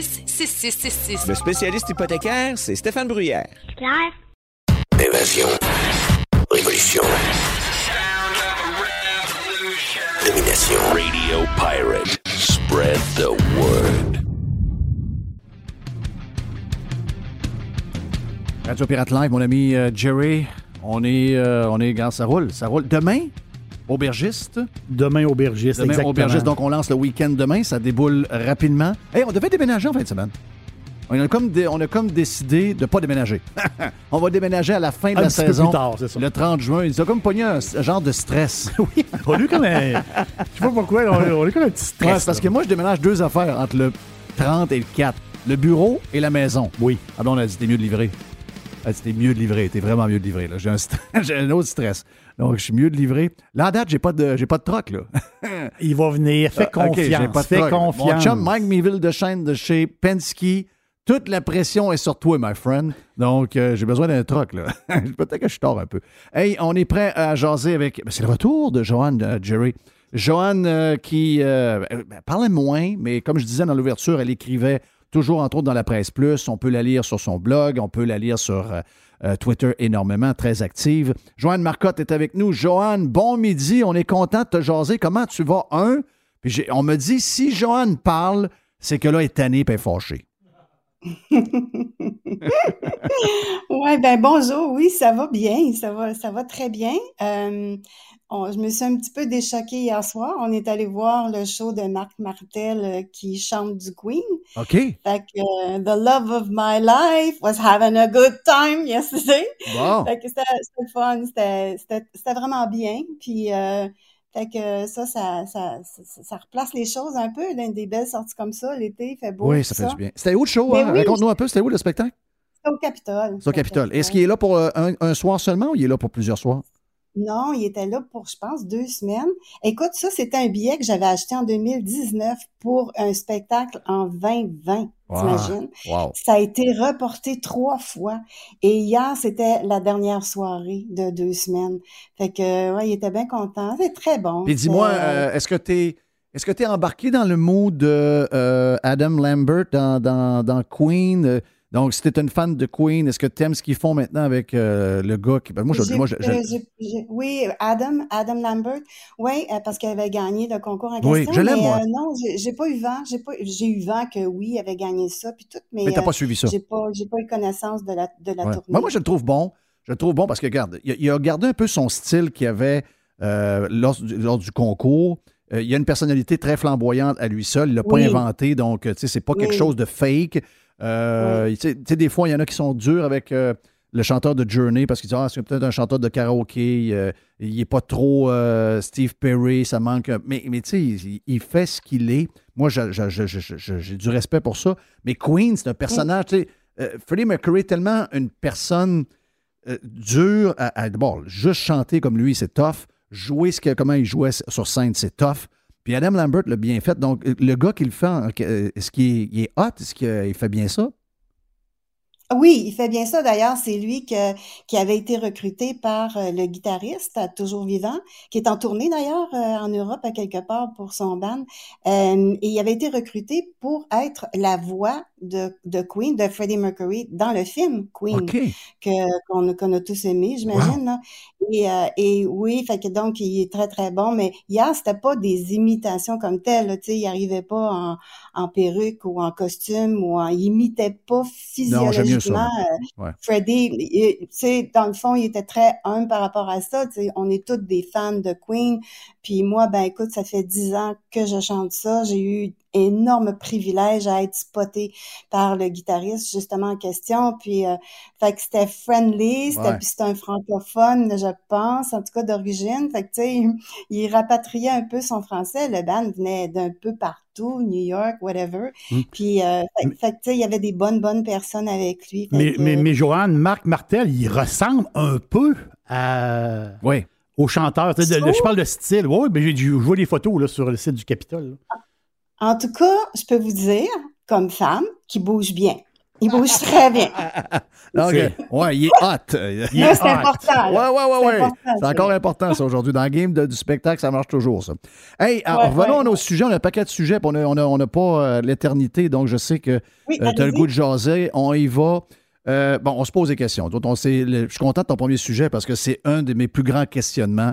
266-6666. Le spécialiste hypothécaire, c'est Stéphane Bruyère. Claire. Évasion. Révolution. Domination. Radio Pirate. Spread the word. Radio Pirate Live, mon ami euh, Jerry, on est, euh, on est, regarde, ça roule, ça roule. Demain, aubergiste. Demain, aubergiste, Demain, exactement. aubergiste, donc on lance le week-end demain, ça déboule rapidement. Hey, on devait déménager en fin de semaine. On a comme, dé- on a comme décidé de ne pas déménager. on va déménager à la fin de Un la petit peu saison. plus tard, c'est ça. Le 30 juin. Ils ont comme pogné un, genre de stress. oui, on a eu comme un... Je sais pas pourquoi, on a, on eu comme un petit stress. Parce que moi, je déménage deux affaires entre le 30 et le 4. Le bureau et la maison. Oui. Ah ben, on a dit, t'es mieux de livrer. Elle dit, t'es mieux de livrer. T'es vraiment mieux de livrer. là. J'ai un, st- j'ai un autre stress. Donc, je suis mieux de livrer. Là, à date, j'ai pas de, j'ai pas de troc, là. Il va venir. Fais Ah, confiance. j'ai pas de fais troc. Mon confiance. chum Mike Miville de chaîne de chez Penske. Toute la pression est sur toi, my friend. Donc, euh, j'ai besoin d'un troc, là. Peut-être que je tord un peu. Hey, on est prêt à jaser avec. ben, c'est le retour de Joanne euh, Jerry. Joanne euh, qui euh, ben, parlait moins, mais comme je disais dans l'ouverture, elle écrivait toujours, entre autres, dans la presse plus. On peut la lire sur son blog, on peut la lire sur euh, Twitter énormément, très active. Joanne Marcotte est avec nous. Joanne, bon midi. On est content de te jaser. Comment tu vas? Un. Puis on me dit, si Joanne parle, c'est que là, elle est tannée et fâchée. Ouais, ben bonjour, oui, ça va bien, ça va, ça va très bien. Euh, on- je me suis un petit peu déchoquée hier soir. On est allé voir le show de Marc Martel euh, qui chante du Queen. OK. Fait que euh, The Love of My Life was having a good time yesterday. Bon. Fait que c'était fun, c'était vraiment bien. Puis euh, fait que ça, ça, ça, ça, ça replace les choses un peu, des belles sorties comme ça, l'été, il fait beau. Oui, ça fait du bien. C'était où le show? Mais hein? oui, Raconte-nous un peu, c'était où le spectacle? C'était au Capitole. C'est au Capitole. Est-ce qu'il est là pour un, un soir seulement ou il est là pour plusieurs soirs? Non, il était là pour, je pense, deux semaines. Écoute, ça, c'était un billet que j'avais acheté en 2019 pour un spectacle en 2020. T'imagines? Wow. Ça a été reporté trois fois. Et hier, c'était la dernière soirée de deux semaines. Fait que, ouais, il était bien content. C'est très bon. Puis dis-moi, euh, euh, est-ce que tu es. Est-ce que tu es embarqué dans le mood de euh, Adam Lambert dans, dans, dans Queen? Donc, si tu es une fan de Queen, est-ce que tu aimes ce qu'ils font maintenant avec euh, le gars qui. ben, moi, je, J'ai- moi, je- je- euh, oui, Adam, Adam Lambert, oui, euh, parce qu'il avait gagné le concours en Oui, question. je l'aime, moi. euh, non, j'ai pas eu vent. J'ai eu vent que oui, il avait gagné ça puis tout, mais. Mais t'as pas suivi ça. J'ai pas, pas eu connaissance de la, de la Ouais. tournée. Moi, moi, je le trouve bon. Je le trouve bon parce que, regarde, il, a- il a gardé un peu son style qu'il avait lors, du, lors du concours. Il a une personnalité très flamboyante à lui seul. Il l'a pas Oui. inventé, donc, tu sais, c'est pas quelque Oui. chose de fake. Euh, tu sais, des fois, il y en a qui sont durs avec euh, le chanteur de Journey parce qu'ils disent, ah, c'est peut-être un chanteur de karaoké. euh, il n'est pas trop Steve Perry, ça manque. Mais, mais tu sais, il, il fait ce qu'il est. Moi, j'ai du respect pour ça. Mais Queen, c'est un personnage, tu sais, Freddie Mercury est tellement une personne dure à, à- juste chanter comme lui, c'est tough. Jouer ce que, comment il jouait sur scène, c'est tough. Puis Adam Lambert l'a bien fait. Donc, euh, le gars qui le fait, euh, est-ce qu'il est, hot? Est-ce qu'il fait bien ça? Oui, il fait bien ça. D'ailleurs, c'est lui que, qui avait été recruté par euh, le guitariste, euh, toujours vivant, qui est en tournée d'ailleurs euh, en Europe à quelque part pour son band. Euh, et il avait été recruté pour être la voix de, de Queen, de Freddie Mercury, dans le film Queen, que qu'on a- tous aimé, j'imagine. Et, euh, et oui, fait que donc il est très très bon. Mais hier, c'était pas des imitations comme telles. Tu sais, il arrivait pas en, en perruque ou en costume ou en, il imitait pas Non, physiologiquement. euh, Ouais. Freddie, il- tu sais, dans le fond, il était très humble par rapport à ça. Tu sais, on est tous des fans de Queen. Puis moi, ben écoute, ça fait dix ans que je chante ça. J'ai eu énorme privilège à être spoté par le guitariste justement en question. Puis, euh, fait que c'était friendly, c'était Ouais. puis c'était un francophone, je pense, en tout cas d'origine. Fait que tu sais, il rapatriait un peu son français. Le band venait d'un peu partout, New York, whatever. Mm. Puis, euh, fait, fait que tu sais, il y avait des bonnes bonnes personnes avec lui. Mais, que, mais, mais Joanne, Marc Martel, il ressemble un peu à, Oui. au chanteur. Je parle de style. Oui, mais j'ai dû- je vois des photos là, sur le site du Capitole. là. En tout cas, je peux vous dire, comme femme, qu'il bouge bien. Il bouge très bien. Donc, C'est- ouais, il est hot. Il Là, est c'est hot. important, là. Ouais, ouais, ouais, C'est ouais. C'est encore important, ça, aujourd'hui. Dans le game de- du spectacle, ça marche toujours, ça. Hey, alors, Ouais, revenons ouais. à nos sujets. On a un paquet de sujets, puis on n'a on a, on a pas euh, l'éternité, donc je sais que Oui, tu as le goût de jaser. On y va. Euh, bon, on se pose des questions. On le- je suis content de ton premier sujet parce que c'est un de mes plus grands questionnements.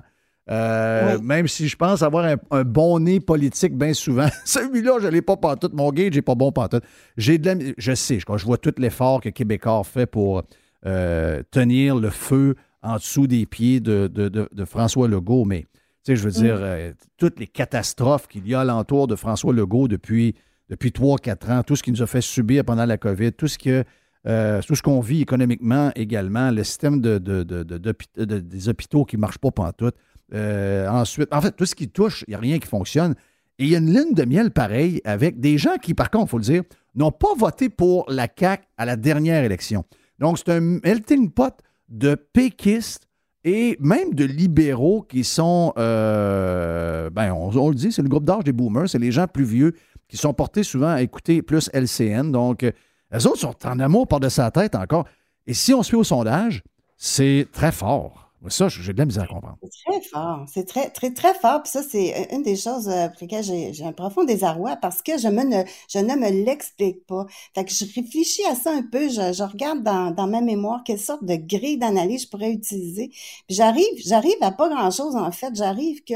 Euh, Oui. Même si je pense avoir un, un bon nez politique bien souvent, celui-là, je ne l'ai pas pantoute. Mon gauge n'est pas bon pantoute. J'ai de la, je sais, je, je vois tout l'effort que Québécois fait pour euh, tenir le feu en dessous des pieds de, de- de- de François Legault, mais tu sais, je veux dire, euh, toutes les catastrophes qu'il y a alentour de François Legault depuis, depuis 3-4 ans, tout ce qu'il nous a fait subir pendant la COVID, tout ce que euh, tout ce qu'on vit économiquement également, le système de, de- de- de- d'hôpi- de- des hôpitaux qui ne marche pas pantoute. Euh, ensuite, en fait, tout ce qui touche, il n'y a rien qui fonctionne. Et il y a une ligne de miel pareille avec des gens qui, par contre, il faut le dire, n'ont pas voté pour la CAQ à la dernière élection. Donc, c'est un melting pot de péquistes et même de libéraux qui sont, euh, ben, on, le dit, c'est le groupe d'âge des boomers, c'est les gens plus vieux qui sont portés souvent à écouter plus LCN. Donc, euh, les autres sont en amour par de sa tête encore. Et si on se fait au sondage, c'est très fort. Ça, j'ai de la misère à comprendre. C'est très fort. C'est très, très, très fort. Puis ça, c'est une des choses euh, pour lesquelles j'ai j'ai un profond désarroi parce que je, me ne, je ne me l'explique pas. Fait que je réfléchis à ça un peu. Je, je regarde dans, dans ma mémoire quelle sorte de grille d'analyse je pourrais utiliser. Puis j'arrive, j'arrive à pas grand-chose, en fait. J'arrive que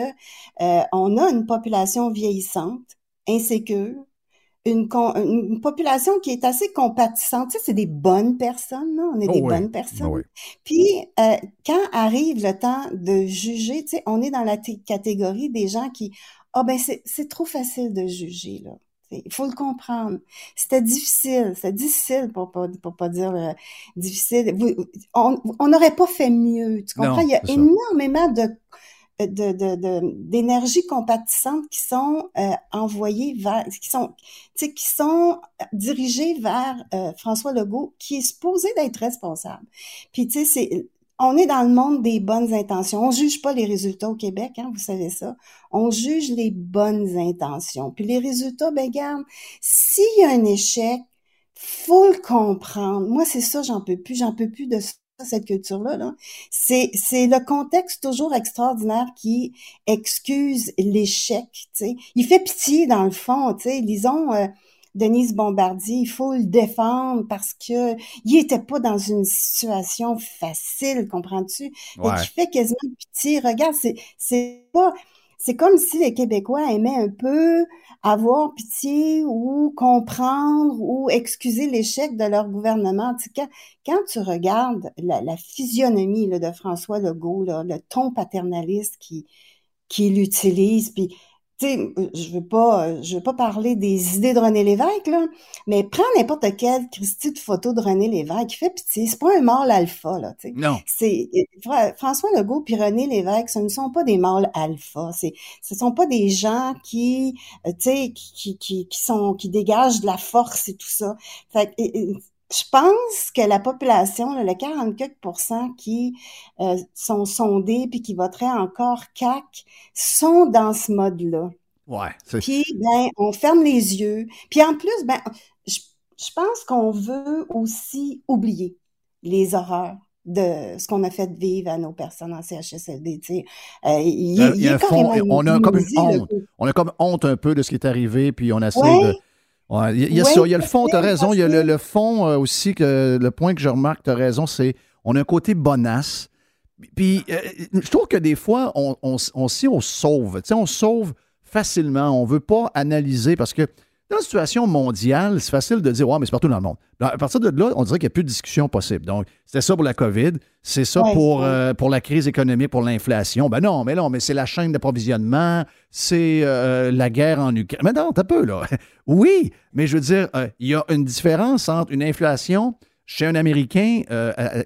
euh, on a une population vieillissante, insécure, une, con- une population qui est assez compatissante. Tu sais, c'est des bonnes personnes, là. On est Oh des oui. bonnes personnes. Oh oui. Puis, euh, quand arrive le temps de juger, tu sais, on est dans la catégorie des gens qui, ah ben, c'est c'est trop facile de juger, là. Il faut le comprendre. C'était difficile, c'était difficile pour pas, pour pas dire euh, difficile. Vous- on on n'aurait pas fait mieux, tu comprends? Non, Il y a c'est ça. énormément de d'énergie compatissante qui sont euh, envoyées vers, qui sont, qui sont dirigées vers euh, François Legault, qui est supposé d'être responsable. Puis, tu sais, c'est, on est dans le monde des bonnes intentions. On juge pas les résultats au Québec, hein, vous savez ça. On juge les bonnes intentions. Puis les résultats, ben garde, s'il y a un échec, faut le comprendre. Moi, c'est ça, j'en peux plus. J'en peux plus de cette culture-là. -là, c'est, c'est le contexte toujours extraordinaire qui excuse l'échec. Il fait pitié, dans le fond. sais. Disons... Euh, Denise Bombardier, il faut le défendre parce que il était pas dans une situation facile, comprends-tu? Et qui fait quasiment pitié. Regarde, c'est, c'est pas, c'est comme si les Québécois aimaient un peu avoir pitié ou comprendre ou excuser l'échec de leur gouvernement. Quand, tu regardes la, physionomie de François Legault, le ton paternaliste qui qu'il utilise, puis sais, je veux pas, je veux pas parler des idées de René Lévesque, là, mais prends n'importe quelle Christie de photo de René Lévesque, fait pitié, c'est pas un mâle alpha, là, tu sais. Non. C'est, François Legault puis René Lévesque, ce ne sont pas des mâles alpha, c'est, ce sont pas des gens qui, euh, tu sais, qui, qui, qui sont, qui dégagent de la force et tout ça. Fait je pense que la population, le 44% qui euh, sont sondés puis qui voteraient encore CAC, sont dans ce mode-là. Ouais. Puis, ben, on ferme les yeux. Puis en plus, ben, je, pense qu'on veut aussi oublier les horreurs de ce qu'on a fait vivre à nos personnes en CHSLD. Euh, il, y a on a comme une honte. On a comme honte un peu de ce qui est arrivé, puis on essaie de il, y a, il y a le fond, tu as raison. Il y a le, fond euh, aussi, que le point que je remarque, tu as raison, c'est on a un côté bonasse. Puis euh, je trouve que des fois, on, on, on, on sauve. on sauve facilement. On ne veut pas analyser parce que dans la situation mondiale, c'est facile de dire, ouais, mais c'est partout dans le monde. À partir de là, on dirait qu'il n'y a plus de discussion possible. Donc, c'était ça pour la COVID, c'est ça pour, euh, pour la crise économique, pour l'inflation. Ben non, mais non, mais c'est la chaîne d'approvisionnement, c'est euh, la guerre en Ukraine. Mais non, t'as peu, là. oui, mais je veux dire, euh, il y a une différence entre une inflation chez un Américain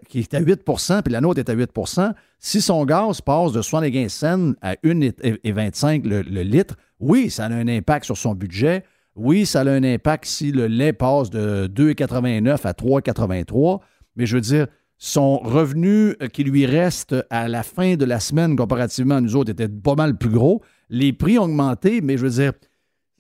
qui est à 8% puis la nôtre est à 8% si son gaz passe de 75 cents à 1,25 le, le litre, oui, ça a un impact sur son budget oui, ça a un impact si le lait passe de 2,89 à 3,83, mais je veux dire, son revenu euh, qui lui reste à la fin de la semaine comparativement à nous autres était pas mal plus gros. Les prix ont augmenté, mais je veux dire,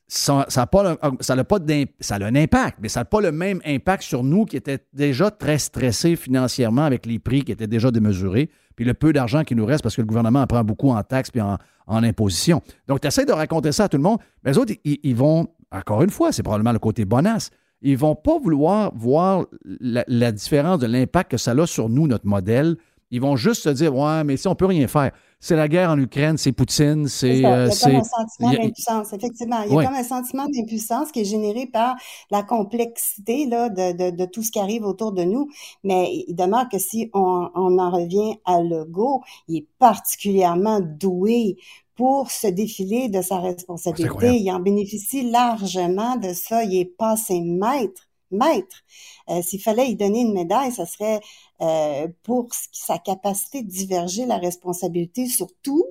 ça, ça, a, pas, ça, pas ça a un impact, mais ça n'a pas le même impact sur nous qui étaient déjà très stressés financièrement avec les prix qui étaient déjà démesurés, puis le peu d'argent qui nous reste parce que le gouvernement en prend beaucoup en taxes puis en, imposition. Donc, tu essaies de raconter ça à tout le monde, mais les autres, ils vont encore une fois, c'est probablement le côté bonasse. Ils ne vont pas vouloir voir la, différence de l'impact que ça a sur nous, notre modèle. Ils vont juste se dire Ouais, mais si on ne peut rien faire. C'est la guerre en Ukraine, c'est Poutine, c'est. il y a euh, comme un sentiment d'impuissance, effectivement. Il y a comme un sentiment d'impuissance qui est généré par la complexité là, de, tout ce qui arrive autour de nous. Mais il demeure que si on, on en revient à Legault, il est particulièrement doué pour se défiler de sa responsabilité. Il en bénéficie largement de ça. Il est passé maître, maître. Euh, S'il fallait y donner une médaille, ce serait euh, pour sa capacité de diverger la responsabilité sur tout,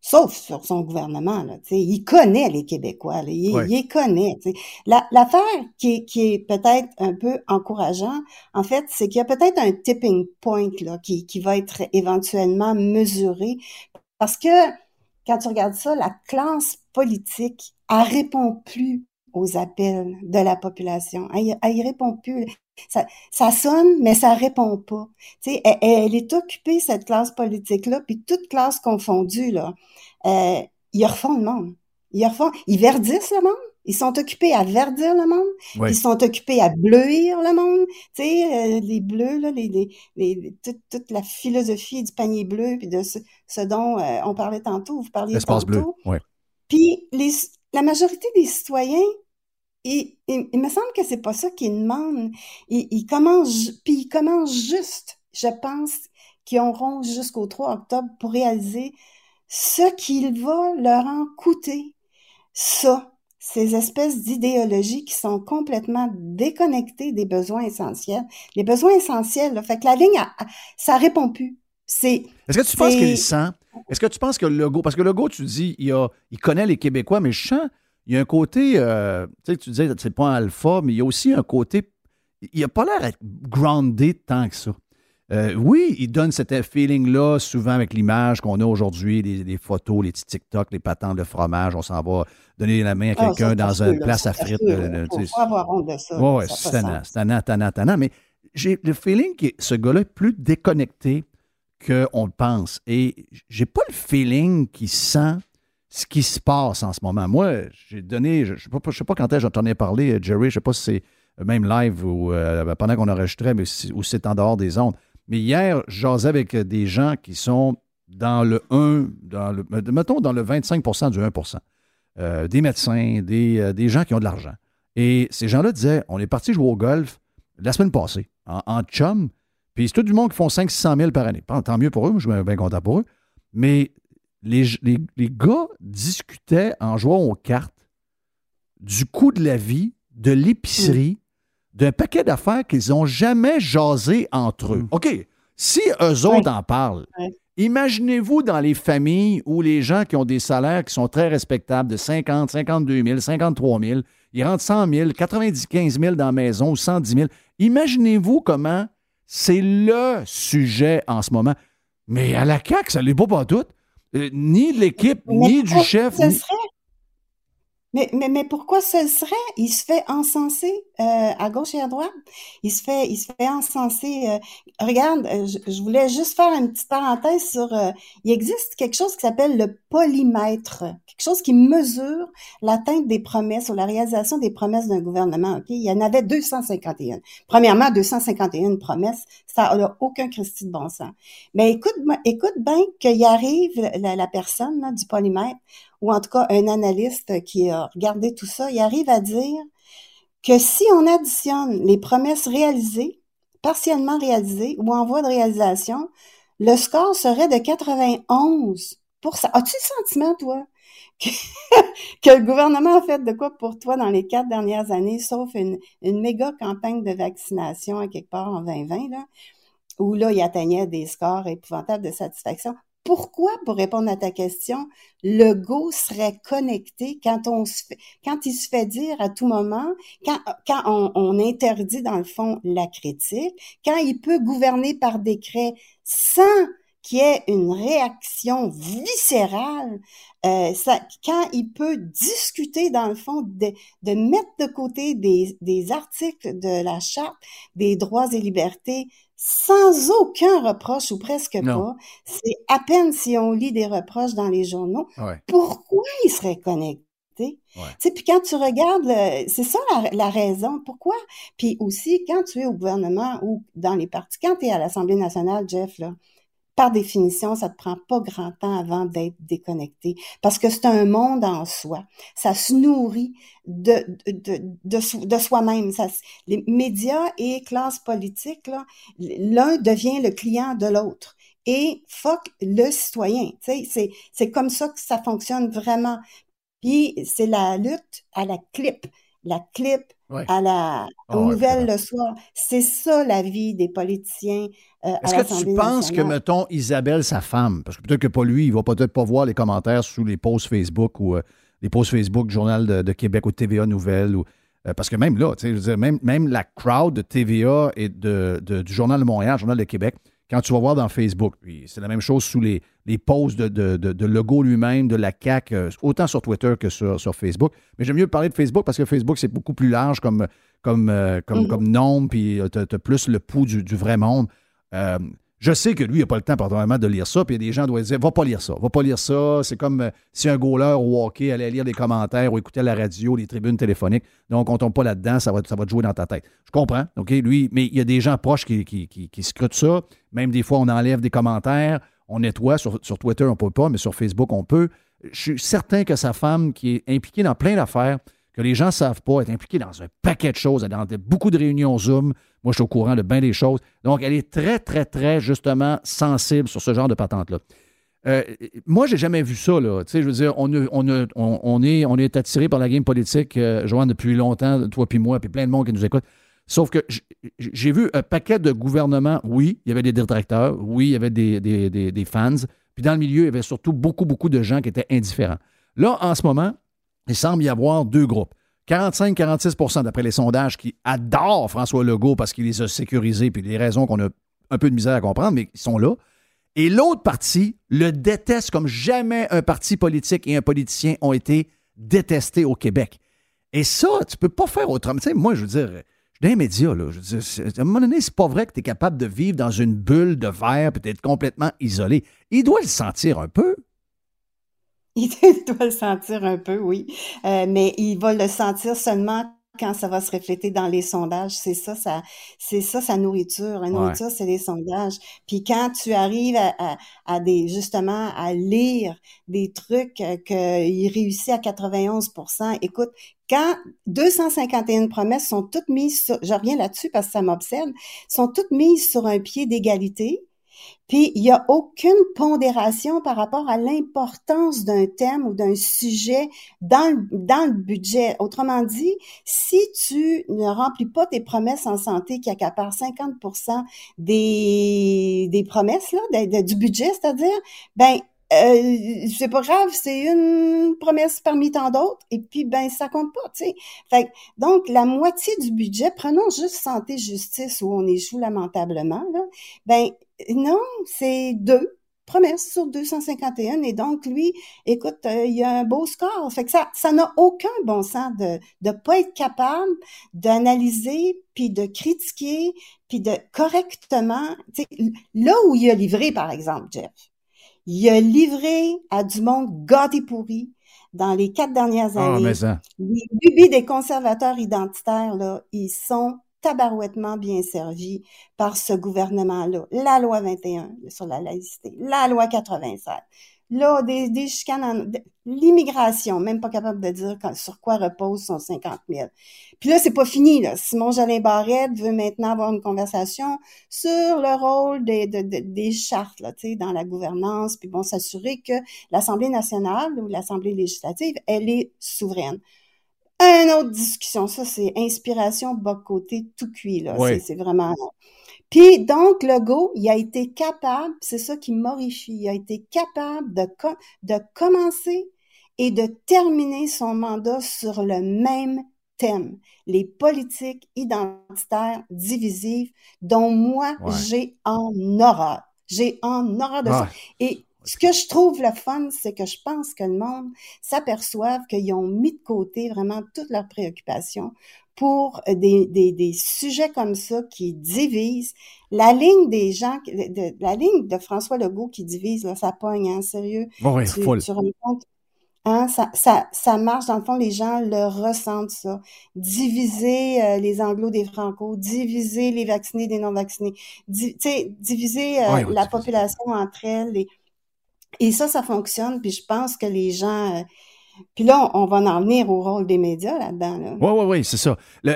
sauf sur son gouvernement. Là, il connaît les Québécois, il, les connaît. L'affaire qui, qui est peut-être un peu encourageant, en fait, c'est qu'il y a peut-être un tipping point là, qui, qui va être éventuellement mesuré parce que quand tu regardes ça, la classe politique, elle répond plus aux appels de la population. Elle, elle répond plus. Ça, ça, sonne, mais ça répond pas. Tu sais, elle, est occupée, cette classe politique-là, puis toute classe confondue, là. Euh, ils refont le monde. Ils refont, ils verdissent le monde. Ils sont occupés à verdir le monde. Ils sont occupés à bleuir le monde. Tu sais, euh, les bleus, là, les, les, toute, la philosophie du panier bleu, puis de ce, dont euh, on parlait tantôt, vous parliez tantôt. bleu, ouais. Puis les, la majorité des citoyens, il, il, me semble que c'est pas ça qu'ils demandent. Ils, ils commencent, puis ils commencent juste, je pense, qu'ils auront jusqu'au 3 octobre pour réaliser ce qu'il va leur en coûter. Ça, ces espèces d'idéologies qui sont complètement déconnectées des besoins essentiels. Les besoins essentiels, là, fait que la ligne, ça répond plus. C'est. Est-ce que tu penses qu'il sent? Est-ce que tu penses que le logo, parce que le logo, tu dis, il, a, il connaît les Québécois, mais je sens, il y a un côté, euh, tu sais, tu disais, c'est pas un alpha, mais il y a aussi un côté, il n'a pas l'air d'être groundé tant que ça. Euh, oui, il donne cet feeling-là souvent avec l'image qu'on a aujourd'hui, les, photos, les petits TikTok, les patentes de fromage. On s'en va donner la main à ah, quelqu'un dans une place à frites. Il faut avoir honte de ça. Oui, c'est tannant, tannant, tannant. Mais j'ai le feeling que ce gars-là est plus déconnecté qu'on le pense. Et j'ai pas le feeling qu'il sent ce qui se passe en ce moment. Moi, j'ai donné, je ne sais, sais, pas quand est-ce j'en ai parlé, Jerry, je ne sais pas si c'est même live ou euh, pendant qu'on enregistrait, mais ou c'est en dehors des ondes. Mais hier, j'asais avec des gens qui sont dans le 1, dans le, mettons dans le 25% du 1% euh, des médecins, euh, des, gens qui ont de l'argent. Et ces gens-là disaient on est parti jouer au golf la semaine passée, en, chum, puis c'est tout du monde qui font 500 000 par année. Tant mieux pour eux, je suis bien content pour eux. Mais les, les, les gars discutaient en jouant aux cartes du coût de la vie, de l'épicerie, d'un paquet d'affaires qu'ils n'ont jamais jasé entre eux. Mm. OK, si eux autres en parlent, imaginez-vous dans les familles où les gens qui ont des salaires qui sont très respectables de 50, 52 000, 53 000, ils rentrent 100 000, 95 000 dans la maison ou 110 000. Imaginez-vous comment c'est le sujet en ce moment. Mais à la CAQ, ça ne l'est pas pas tout. Euh, ni de l'équipe, ni du chef. Mais, mais, mais pourquoi ce serait? Il se fait encenser euh, à gauche et à droite. Il se fait, il se fait encenser. Euh, regarde, euh, je, voulais juste faire une petite parenthèse sur. il existe quelque chose qui s'appelle le polymètre, quelque chose qui mesure l'atteinte des promesses ou la réalisation des promesses d'un gouvernement. Ok, Il y en avait 251. Premièrement, 251 promesses, ça n'a aucun Christi de bon sens. Mais écoute, écoute bien qu'il arrive la, la personne là, du polymètre ou en tout cas un analyste qui a regardé tout ça, il arrive à dire que si on additionne les promesses réalisées, partiellement réalisées ou en voie de réalisation, le score serait de 91 As-tu le sentiment, toi, que, le gouvernement a fait de quoi pour toi dans les quatre dernières années, sauf une, une méga campagne de vaccination à quelque part en 2020, là, où là, il atteignait des scores épouvantables de satisfaction? Pourquoi, pour répondre à ta question, le go serait connecté quand on se fait, quand il se fait dire à tout moment, quand, quand on, interdit dans le fond la critique, quand il peut gouverner par décret sans qu'il y ait une réaction viscérale, euh, quand il peut discuter dans le fond de, de mettre de côté des, des articles de la charte des droits et libertés sans aucun reproche ou presque pas. C'est à peine si on lit des reproches dans les journaux. Pourquoi il serait connecté? Ouais. Puis quand tu regardes, c'est ça la, la, raison. Pourquoi? Puis aussi, quand tu es au gouvernement ou dans les partis, quand tu es à l'Assemblée nationale, Jeff, là, par définition, ça te prend pas grand temps avant d'être déconnecté parce que c'est un monde en soi. Ça se nourrit de, de, de, de soi-même. les médias et classes politiques, l'un devient le client de l'autre. Et fuck le citoyen. C'est comme ça que ça fonctionne vraiment. Puis c'est la lutte à la clip. La clip à la, aux ah nouvelles le soir. C'est ça la vie des politiciens. Euh, Est-ce que tu penses que, mettons, Isabelle, sa femme, parce que peut-être que pas lui, il va peut-être pas voir les commentaires sous les posts Facebook ou euh, les posts Facebook Journal de, Québec ou TVA Nouvelles ou. Euh, parce que même là, même la crowd de TVA et de, du Journal de Montréal, Journal de Québec, quand tu vas voir dans Facebook, c'est la même chose sous les, les posts de, de, logo lui-même, de la CAC, euh, autant sur Twitter que sur, sur Facebook. Mais j'aime mieux parler de Facebook parce que Facebook, c'est beaucoup plus large comme, comme, euh, comme, mm-hmm. comme nombre, puis euh, tu as, plus le pouls du, vrai monde. Je sais que lui, il n'a pas le temps, particulièrement, de lire ça. Puis il y a des gens qui doivent dire Va pas lire ça, va pas lire ça. C'est comme euh, si un goaler au hockey allait lire des commentaires ou écouter la radio, les tribunes téléphoniques. Donc, on tombe pas là-dedans, ça va, ça te jouer dans ta tête. Je comprends. OK, lui, mais il y a des gens proches qui, scrutent ça. Même des fois, on enlève des commentaires, on nettoie. Sur, sur Twitter, on ne peut pas, mais sur Facebook, on peut. Je suis certain que sa femme, qui est impliquée dans plein d'affaires, les gens ne savent pas, est impliquée dans un paquet de choses, dans beaucoup de réunions Zoom. Moi, je suis au courant de bien des choses. Donc, elle est très, très, très, justement, sensible sur ce genre de patente-là. Euh, moi, j'ai jamais vu ça. Là. Tu je veux dire, on, est, attiré par la game politique, euh, Joanne, depuis longtemps, toi puis moi, puis plein de monde qui nous écoute. Sauf que j'ai vu un paquet de gouvernements. Oui, il y avait des détracteurs. Oui, il y avait des fans. Puis dans le milieu, il y avait surtout beaucoup, beaucoup de gens qui étaient indifférents. Là, en ce moment, il semble y avoir deux groupes. 45-46% d'après les sondages qui adorent François Legault parce qu'il les a sécurisés, puis les raisons qu'on a un peu de misère à comprendre, mais ils sont là. Et l'autre parti le déteste comme jamais un parti politique et un politicien ont été détestés au Québec. Et ça, tu peux pas faire autrement. Tu sais, moi, je veux dire, je suis dans les là. Je veux à un moment donné, c'est pas vrai que tu es capable de vivre dans une bulle de verre et d'être complètement isolé. Il doit le sentir un peu. Il doit le sentir un peu, oui. Euh, mais il va le sentir seulement quand ça va se refléter dans les sondages. C'est ça, ça, c'est ça sa nourriture. La Ouais. nourriture, c'est les sondages. Puis quand tu arrives à, à, à des, justement, à lire des trucs euh, qu'il réussit à 91% écoute, quand 251 promesses sont toutes mises sur, je reviens là-dessus parce que ça m'obsède, sont toutes mises sur un pied d'égalité, puis il n'y a aucune pondération par rapport à l'importance d'un thème ou d'un sujet dans le, dans le budget. Autrement dit, si tu ne remplis pas tes promesses en santé qui accaparent 50% des, des promesses là, du budget, c'est-à-dire, ben euh, c'est pas grave, c'est une promesse parmi tant d'autres, et puis ben ça compte pas, tu sais. Donc la moitié du budget, prenons juste santé justice où on échoue lamentablement là, ben non, c'est deux promesses sur 251 et donc lui, écoute, euh, il a un beau score. Fait que ça ça n'a aucun bon sens de de pas être capable d'analyser puis de critiquer puis de correctement, tu sais, là où il a livré par exemple Jeff. Il a livré à du monde gâté pourri dans les quatre dernières Ah, années. mais ça. Les lubies des conservateurs identitaires, là, ils sont tabarouettement bien servis par ce gouvernement-là. La loi 21 sur la laïcité, la loi 87. Là, des, des chicanes, en- l'immigration, même pas capable de dire quand- sur quoi repose son 50 000. Puis là, c'est pas fini, là. Simon Jolin Barrette veut maintenant avoir une conversation sur le rôle des, de- de- des chartes, là, tu sais, dans la gouvernance, puis bon, s'assurer que l'Assemblée nationale ou l'Assemblée législative, elle est souveraine. Une autre discussion, ça, c'est inspiration bas côté tout cuit, là. C'est vraiment... Puis donc, Legault, il a été capable, c'est ça qui m'horrifie, il a été capable de, de commencer et de terminer son mandat sur le même thème, les politiques identitaires divisives, dont moi, Ouais. j'ai en horreur. J'ai en horreur de ça. Et ce que je trouve le fun, c'est que je pense que le monde s'aperçoive qu'ils ont mis de côté vraiment toutes leurs préoccupations pour euh, des, des, des sujets comme ça qui divisent. La ligne des gens, de, de- la ligne de François Legault qui divise, là, ça pogne, hein, sérieux. Oh oui, tu, compte? Hein, ça, ça, ça marche, dans le fond, les gens le ressentent, ça. Diviser euh, les anglos des franco, diviser les vaccinés des non-vaccinés, Di- diviser euh, Ouais, ouais, la population entre elles. Et, et ça, ça fonctionne, puis je pense que les gens... euh, puis là, on, on va en venir au rôle des médias là-dedans. Là. Oui, oui, oui, c'est ça. Le-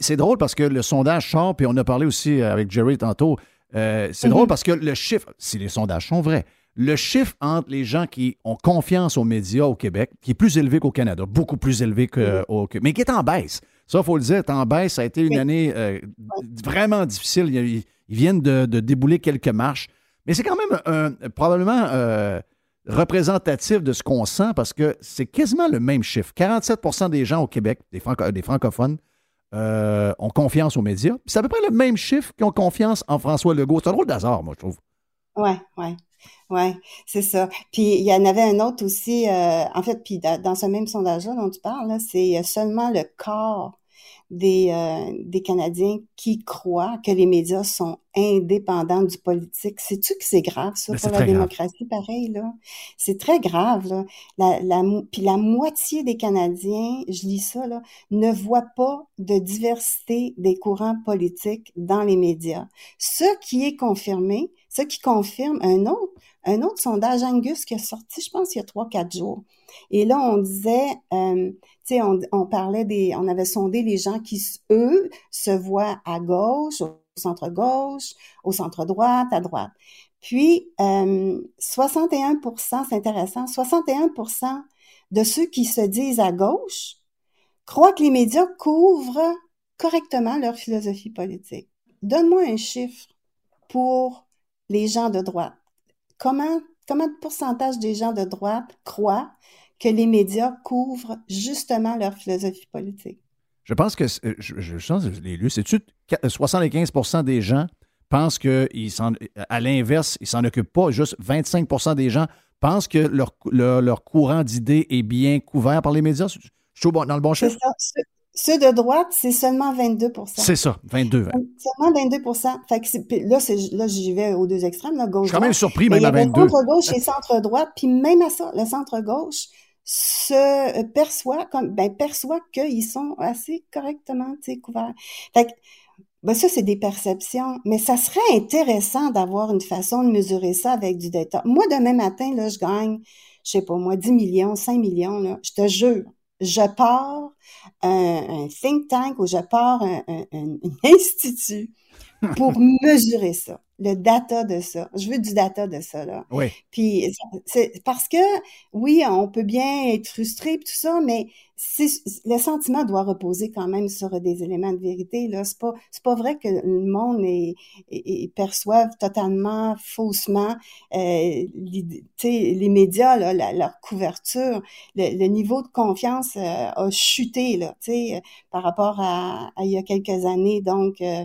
c'est drôle parce que le sondage sort, puis on a parlé aussi avec Jerry tantôt. euh, c'est drôle parce que le chiffre, si les sondages sont vrais, le chiffre entre les gens qui ont confiance aux médias au Québec, qui est plus élevé qu'au Canada, beaucoup plus élevé que, au Québec, mais qui est en baisse. Ça, il faut le dire, est en baisse. Ça a été une année euh, vraiment difficile. Ils, ils viennent de, de débouler quelques marches. Mais c'est quand même probablement euh, représentatif de ce qu'on sent parce que c'est quasiment le même chiffre. 47% des gens au Québec, des, des francophones, euh, ont confiance aux médias. C'est à peu près le même chiffre qui ont confiance en François Legault. C'est un drôle d'hasard, moi, je trouve. Ouais, ouais, ouais, c'est ça. Puis il y en avait un autre aussi, euh, en fait, puis dans, dans ce même sondage-là dont tu parles, c'est seulement le quart des, euh, des Canadiens qui croient que les médias sont indépendants du politique. Sais-tu que c'est grave, ça, Ben, pour la très grave. démocratie, pareil, là? C'est très grave, là. La, la, puis la moitié des Canadiens, je lis ça, là, ne voient pas de diversité des courants politiques dans les médias. Ce qui est confirmé, ce qui confirme un autre, un autre sondage Angus qui est sorti, je pense, il y a trois, quatre jours. Et là, on disait, euh, on, parlait des, on avait sondé les gens qui, eux, se voient à gauche, au centre-gauche, au centre-droite, à droite. Puis, euh, 61% c'est intéressant, 61% de ceux qui se disent à gauche croient que les médias couvrent correctement leur philosophie politique. Donne-moi un chiffre pour les gens de droite. Comment, comment de pourcentage des gens de droite croient que les médias couvrent justement leur philosophie politique? Je pense que, c'est- je, je, je l'ai lu, c'est-tu qu- 75% des gens pensent que, ils s'en- à l'inverse, ils s'en occupent pas. Juste 25% des gens pensent que leur, leur, leur courant d'idées est bien couvert par les médias? Je suis dans le bon chiffre? ça. Ceux, de droite, c'est seulement 22% C'est ça, 22. vingt. Seulement 22 Fait que là, là, j'y vais aux deux extrêmes, là, gauche. Je suis quand même surpris, Mais même à il y avait 22. Centre-gauche et centre-droite, puis même à ça, le centre-gauche se euh, perçoit comme, ben, perçoit qu'ils sont assez correctement, couverts. Fait que, ben, ça, c'est des perceptions, mais ça serait intéressant d'avoir une façon de mesurer ça avec du data. Moi, demain matin, là, je gagne, je sais pas moi, 10 millions, 5 millions, là, je te jure, je pars un, un think tank ou je pars un institut pour mesurer ça, le data de ça. Je veux du data de ça, là. Oui. Puis c'est parce que oui, on peut bien être frustré et tout ça, mais le sentiment doit reposer quand même sur des éléments de vérité. Là, c'est pas c'est pas vrai que le monde est, est- est- perçoive totalement faussement euh, sais, les médias, là, la- leur couverture, le, le niveau de confiance euh, a chuté là, tu sais, par rapport à, à il y a quelques années. Donc, euh,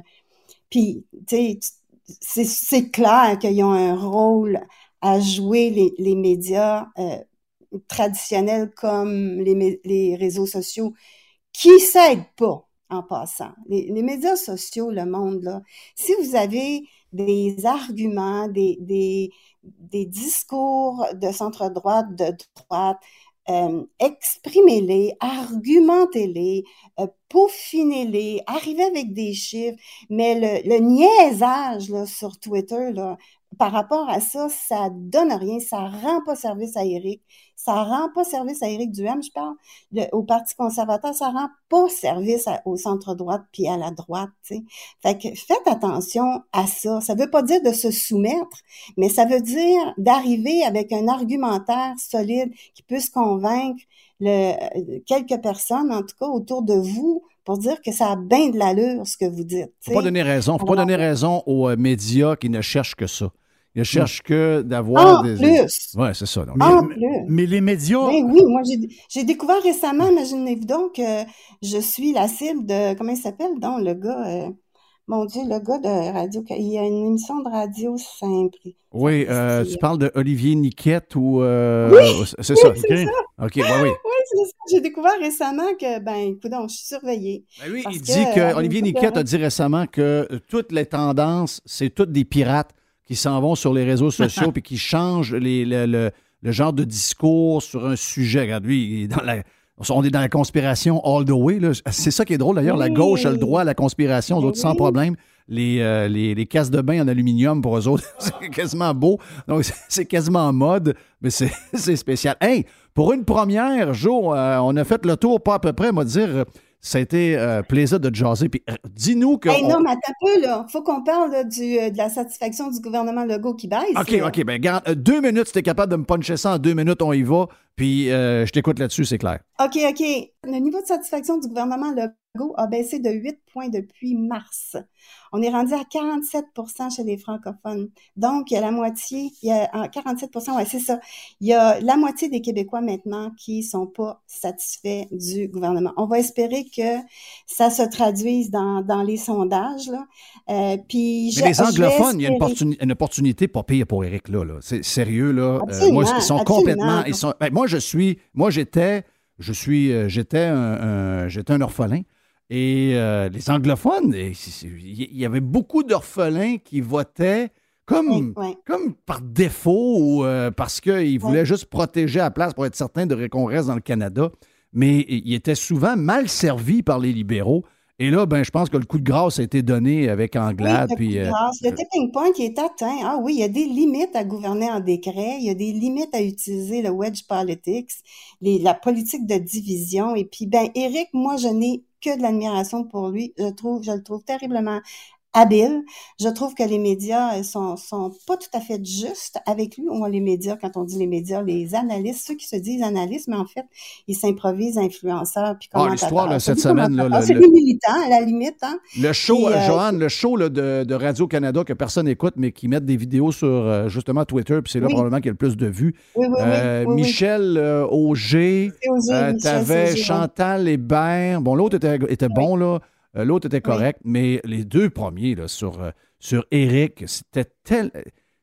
puis tu sais, c'est clair qu'ils ont un rôle à jouer les, médias euh, traditionnels comme les, réseaux sociaux qui s'aident pas en passant. Les, médias sociaux, le monde, là, si vous avez des arguments, des, des discours de centre-droite, de droite, euh, exprimez-les, argumentez-les, euh, peaufinez-les, arrivez avec des chiffres, mais le, le niaisage là, sur Twitter, là, par rapport à ça, ça donne rien, ça rend pas service à Éric, ça rend pas service à Éric Duhem, je parle, le- au Parti conservateur, ça rend pas service à- au centre-droite puis à la droite, tu sais. Fait que faites attention à ça. Ça veut pas dire de se soumettre, mais ça veut dire d'arriver avec un argumentaire solide qui puisse convaincre le, euh, quelques personnes, en tout cas autour de vous, pour dire que ça a bien de l'allure ce que vous dites. faut pas donner raison. faut pas donner raison aux euh, médias qui ne cherchent que ça. Ils ne cherchent que d'avoir En des. plus. Ouais, c'est ça. Donc, En mais- plus. Mais les médias. Ben oui, moi j'ai découvert récemment, imaginez-vous donc, que je suis la cible de comment il s'appelle donc le gars, euh, mon Dieu, le gars de radio, il y a une émission de radio simple. Oui, euh, tu parles de Olivier Niquette ou. euh, Oui, c'est oui, ça. ça. OK, oui, oui. Oui, c'est ça. J'ai découvert récemment que, ben, écoute, je suis surveillée. lui, Parce Il dit que euh, Olivier Niquette a dit récemment que euh, toutes les tendances, c'est toutes des pirates qui s'en vont sur les réseaux sociaux puis qui changent les- le, le- le genre de discours sur un sujet. Regarde, lui, il est dans la, on est dans la conspiration all the way. C'est ça qui est drôle d'ailleurs. La gauche a le droit à la conspiration, aux autres sans problème. Les, euh, les, les cases de bain en aluminium pour eux autres, c'est quasiment beau. Donc, c'est- quasiment en mode, mais c'est spécial. Hey, pour une première, Joe, euh, on a fait le tour, pas à peu près, moi dire, euh, ça a été euh, plaisir de te jaser. Puis euh, dis-nous que. Hey, on- non, mais attends un peu, là. Faut qu'on parle là, du, euh, de la satisfaction du gouvernement Legault qui baisse. OK, là. OK. Ben, garde, euh, deux minutes, si t'es capable de me puncher ça en deux minutes, on y va. Puis euh, je t'écoute là-dessus, c'est clair. OK, OK. Le niveau de satisfaction du gouvernement Legault a baissé de 8 points depuis mars. On est rendu à 47% chez les francophones. Donc, il y a la moitié, il y a ah, 47 ouais, c'est ça. Il y a la moitié des Québécois maintenant qui sont pas satisfaits du gouvernement. On va espérer que ça se traduise dans, dans les sondages, là. Euh, puis je- Mais les anglophones, il y a une, opportunité pas pire pour Eric là. là. C'est sérieux là. Euh, moi, ils sont complètement. Ils sont, ben, moi, je suis. Moi, j'étais. Je suis. euh, j'étais un, un- j'étais un orphelin. Et euh, les anglophones, il y avait beaucoup d'orphelins qui votaient comme, comme par défaut ou euh, parce qu'ils voulaient juste protéger la place pour être certain de qu'on reste dans le Canada. Mais ils étaient souvent mal servis par les libéraux. Et là, ben, je pense que le coup de grâce a été donné avec Anglade. Oui, le puis, coup de euh, grâce. Le tipping point qui est atteint. Ah oui, il y a des limites à gouverner en décret. Il y a des limites à utiliser le wedge politics, les- la politique de division. Et puis, ben, Eric, moi, je n'ai que de l'admiration pour lui. Je trouve, je le trouve terriblement habile. Je trouve que les médias euh, sont, sont pas tout à fait justes avec lui. Moi, les médias, quand on dit les médias, les analystes, ceux qui se disent analystes, mais en fait, ils s'improvisent influenceurs puis Ah, l'histoire, cette semaine, là, le- C'est le- des militants, à la limite, hein. Le show, Puis, euh, Joanne, le show là, de, de Radio-Canada que personne n'écoute, mais qui mettent des vidéos sur euh, justement Twitter, puis c'est là Oui. probablement qu'il y a le plus de vues. Oui, oui, oui, Euh. Michel Auger, t'avais Chantal Hébert. Bon, l'autre était, était bon, là. Euh, L'autre était correct, mais les deux premiers là, sur, euh, sur Éric, c'était tel.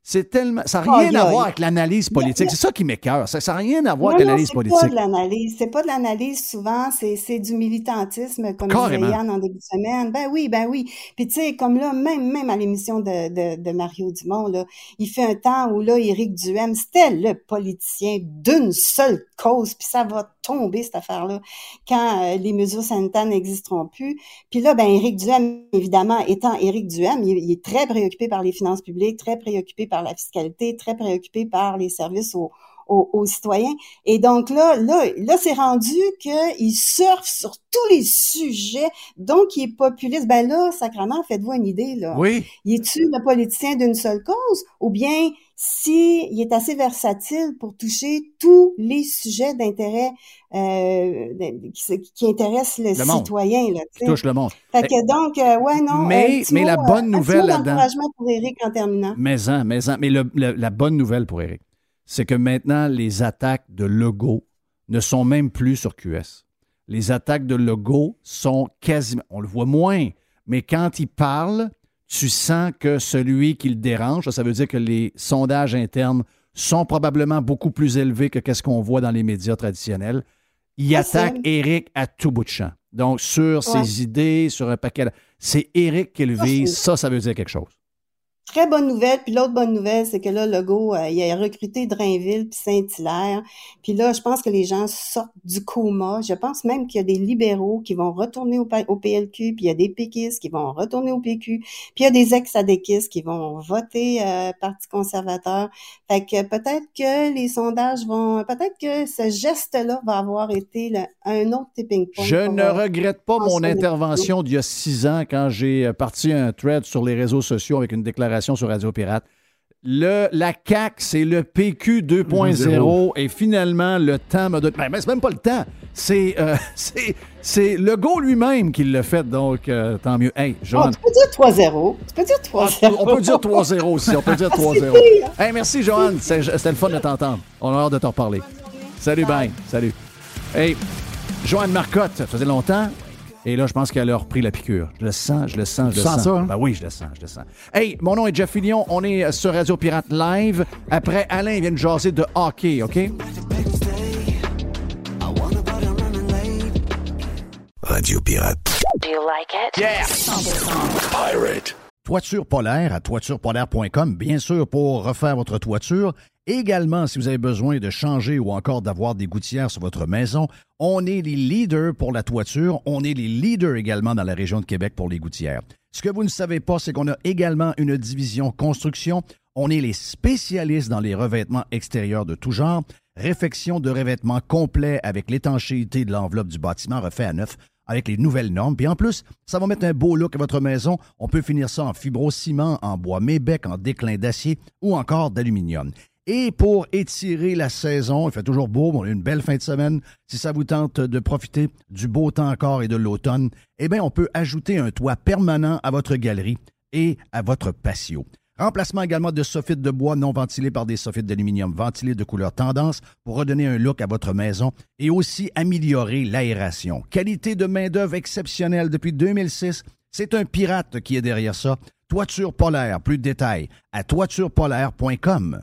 C'est tellement. Ça n'a rien à voir avec l'analyse politique. C'est ça qui m'écœure. Ça n'a rien à voir Non, avec l'analyse c'est pas politique. de l'analyse. C'est pas de l'analyse souvent, c'est du militantisme, comme disait Yann en début de semaine. Ben oui, ben oui. Puis tu sais, comme là, même, même à l'émission de, de, de Mario Dumont, là, il fait un temps où là, Éric Duhem, c'était le politicien d'une seule cause, puis ça va tomber, cette affaire-là, quand euh, les mesures sanitaires n'existeront plus. Puis là, ben Éric Duhem, évidemment, étant Éric Duhem, il, il est très préoccupé par les finances publiques, très préoccupé par la fiscalité, très préoccupé par les services aux, aux, aux citoyens. Et donc là, là, là, c'est rendu qu'il surfe sur tous les sujets, donc il est populiste. Ben là, sacrement, faites-vous une idée, là. Oui. Il est-tu le politicien d'une seule cause? Ou bien si il est assez versatile pour toucher tous les sujets d'intérêt euh, qui, qui intéressent le, Le citoyen, là, Qui touche le monde. Fait que donc, euh, ouais, non. Mais- la bonne euh, un petit nouvelle là-dedans- pour en terminant. Mais, en, mais, en. mais le- le- la bonne nouvelle pour Eric, c'est que maintenant, les attaques de logo ne sont même plus sur QS. Les attaques de logo sont quasiment. On le voit moins, mais quand il parle, tu sens que celui qui le dérange, ça veut dire que les sondages internes sont probablement beaucoup plus élevés que qu'est-ce qu'on voit dans les médias traditionnels. Il Facile. attaque Eric à tout bout de champ. Donc, sur Ouais. ses idées, sur un paquet. de- C'est Eric qui le vise. Ça, ça veut dire quelque chose. Très bonne nouvelle. Puis l'autre bonne nouvelle, c'est que là, Legault, euh, il a recruté Drainville puis Saint-Hilaire. Puis là, je pense que les gens sortent du coma. Je pense même qu'il y a des libéraux qui vont retourner au, PLQ, puis il y a des péquistes qui vont retourner au PQ, puis il y a des ex-adéquistes qui vont voter euh, Parti conservateur. Fait que peut-être que les sondages vont... Peut-être que ce geste-là va avoir été le- un autre tipping point. Je ne euh, regrette pas mon intervention d'il y a six ans quand j'ai euh, parti un thread sur les réseaux sociaux avec une déclaration sur Radio Pirate. Le, la CAC, c'est le PQ 2.0 et finalement, le temps m'a donné. Ben, mais c'est même pas le temps. C'est euh, c'est- c'est Legault lui-même qui l'a fait, donc euh, tant mieux. Hey, Oh, Joanne. tu peux dire 3-0. Tu peux dire 3-0. On peut dire 3-0 aussi. On peut dire Ah, c'est 3-0. pire. Hey, merci, Joanne. C'est- C'était le fun de t'entendre. On a hâte de te reparler. Salut, bye. Salut. Hey, Joanne Marcotte, ça faisait longtemps. Et là, je pense qu'elle a repris la piqûre. Je le sens, je le sens, je Tu le sens sens. ça, hein? Ben oui, je le sens, je le sens. Hey, mon nom est Jeff Fillion. On est sur Radio Pirate Live. Après, Alain vient de jaser de hockey, OK? Radio Pirate. Do you like it? Yeah. Pirate. Toiture polaire à toiturepolaire.com, bien sûr, pour refaire votre toiture. Également, si vous avez besoin de changer ou encore d'avoir des gouttières sur votre maison, on est les leaders pour la toiture. On est les leaders également dans la région de Québec pour les gouttières. Ce que vous ne savez pas, c'est qu'on a également une division construction. On est les spécialistes dans les revêtements extérieurs de tout genre. Réfection de revêtements complet avec l'étanchéité de l'enveloppe du bâtiment refait à neuf avec les nouvelles normes. Puis en plus, ça va mettre un beau look à votre maison. On peut finir ça en fibrociment, en bois mébec, en déclin d'acier ou encore d'aluminium. Et pour étirer la saison, il fait toujours beau, on a une belle fin de semaine. Si ça vous tente de profiter du beau temps encore et de l'automne, eh bien, on peut ajouter un toit permanent à votre galerie et à votre patio. Remplacement également de soffites de bois non ventilés par des soffites d'aluminium ventilés de couleur tendance pour redonner un look à votre maison et aussi améliorer l'aération. Qualité de main-d'œuvre exceptionnelle depuis 2006. C'est un pirate qui est derrière ça. Toiture polaire, plus de détails à toiturepolaire.com.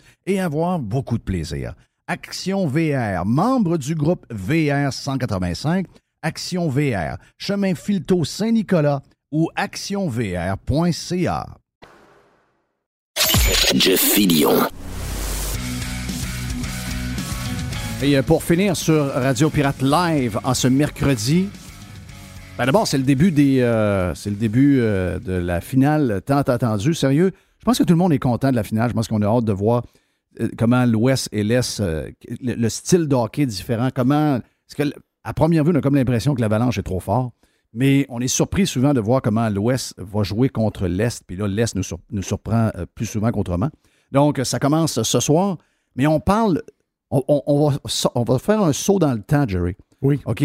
et avoir beaucoup de plaisir. Action VR, membre du groupe VR 185, Action VR, chemin Filto Saint-Nicolas ou actionvr.ca. Jeff Fillion. Et euh, pour finir sur Radio Pirate Live en ce mercredi, ben d'abord, c'est le début des, euh, c'est le début euh, de la finale tant attendue. Sérieux, je pense que tout le monde est content de la finale. Je pense qu'on a hâte de voir euh, comment l'Ouest et l'Est, euh, le, le style de hockey est différent. Comment, parce que à première vue, on a comme l'impression que l'Avalanche est trop fort. Mais on est surpris souvent de voir comment l'Ouest va jouer contre l'Est. Puis là, l'Est nous, sur- nous surprend euh, plus souvent qu'autrement. Donc, ça commence ce soir. Mais on parle. On, on- on va, so- on va faire un saut dans le temps, Jerry. Oui. OK?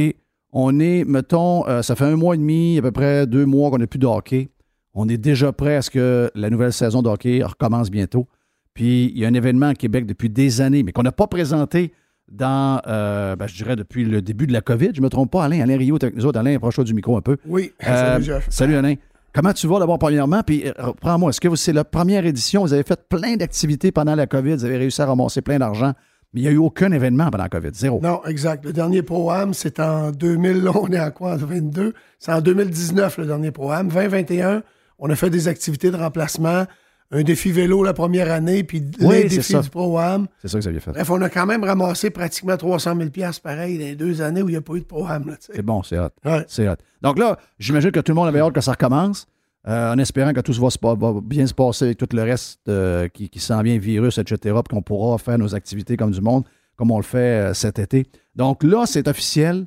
On est, mettons, euh, ça fait un mois et demi, à peu près deux mois qu'on n'a plus de hockey. On est déjà prêt à ce que la nouvelle saison de hockey recommence bientôt. Puis il y a un événement à Québec depuis des années, mais qu'on n'a pas présenté dans, euh, ben, je dirais, depuis le début de la COVID. Je ne me trompe pas, Alain. Alain Rio, avec nous autres. Alain, approche-toi du micro un peu. Oui, Euh, salut Jeff. Salut Alain. Comment tu vas d'abord premièrement? Puis euh, reprends-moi, est-ce que c'est la première édition? Vous avez fait plein d'activités pendant la COVID, vous avez réussi à ramasser plein d'argent, mais il n'y a eu aucun événement pendant la COVID. Zéro. Non, exact. Le dernier Pro-Am, c'est en 2000. là, On est en quoi? En 22? C'est en 2019, le dernier Pro-Am. 2021, on a fait des activités de remplacement. Un défi vélo la première année, puis Oui, les c'est défis ça. du Pro-Am. C'est ça que vous aviez fait. Bref, on a quand même ramassé pratiquement 300 000 pareil dans les deux années où il n'y a pas eu de Pro-Am. C'est bon, c'est hot. Ouais. C'est hot. Donc là, j'imagine que tout le monde avait hâte que ça recommence, euh, en espérant que tout va, se va bien se passer avec tout le reste euh, qui, qui s'en vient, virus, etc., puis qu'on pourra faire nos activités comme du monde, comme on le fait euh, cet été. Donc là, c'est officiel.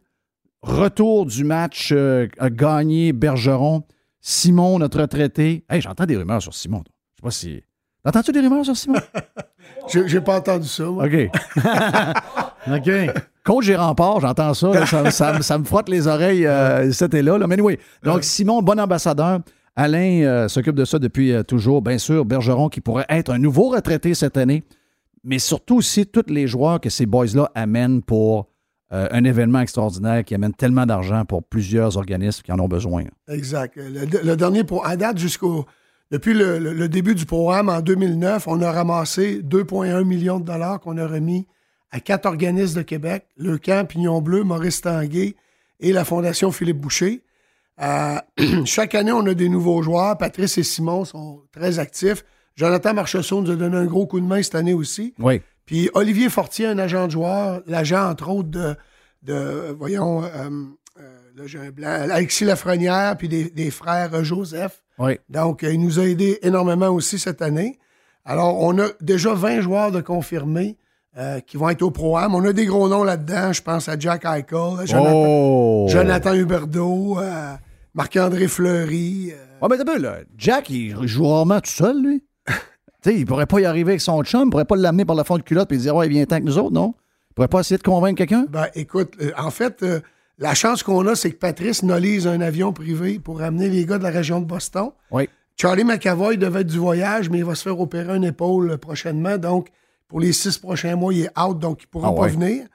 Retour du match gagné Bergeron. Simon, notre retraité. Hey, j'entends des rumeurs sur Simon. Je sais pas si. Entends-tu des rumeurs sur Simon? J'ai j'ai pas entendu ça, moi. OK. OK. Coach et rempart, j'entends ça, là, ça, ça me- ça me frotte les oreilles euh, cet et là, là. Mais oui. Donc, Simon, bon ambassadeur. Alain euh, s'occupe de ça depuis euh, toujours. Bien sûr, Bergeron qui pourrait être un nouveau retraité cette année. Mais surtout aussi tous les joueurs que ces boys-là amènent pour euh, un événement extraordinaire qui amène tellement d'argent pour plusieurs organismes qui en ont besoin. Exact. Le, le dernier pour à date jusqu'au depuis le, le- le début du programme en 2009, on a ramassé 2,1 millions de dollars qu'on a remis à quatre organismes de Québec, le Camp Pignon Bleu, Maurice Tanguay et la Fondation Philippe Boucher. Euh, chaque année, on a des nouveaux joueurs. Patrice et Simon sont très actifs. Jonathan Marchessault nous a donné un gros coup de main cette année aussi. Oui. Puis Olivier Fortier, un agent de joueur, l'agent, entre autres, de, de voyons, euh, euh, là, j'ai un blanc, Alexis Lafrenière, puis des, des frères Joseph. Oui. Donc, euh, il nous a aidés énormément aussi cette année. Alors, on a déjà 20 joueurs de confirmés euh, qui vont être au programme. On a des gros noms là-dedans. Je pense à Jack Eichel, à Jonathan, Oh! Jonathan Huberdeau, euh, Marc-André Fleury. euh, Ouais, mais t'as là. Jack, il joue rarement tout seul, lui. tu sais, il pourrait pas y arriver avec son chum, il pourrait pas l'amener par le fond de culotte et dire Ouais, viens tant que nous autres, non? Il pourrait pas essayer de convaincre quelqu'un? Ben, écoute, en fait, la chance qu'on a, c'est que Patrice nolise un avion privé pour amener les gars de la région de Boston. Oui. Charlie McAvoy devait être du voyage, mais il va se faire opérer une épaule prochainement. Donc, pour les six prochains mois, il est out, donc il ne pourra Ah pas ouais. venir.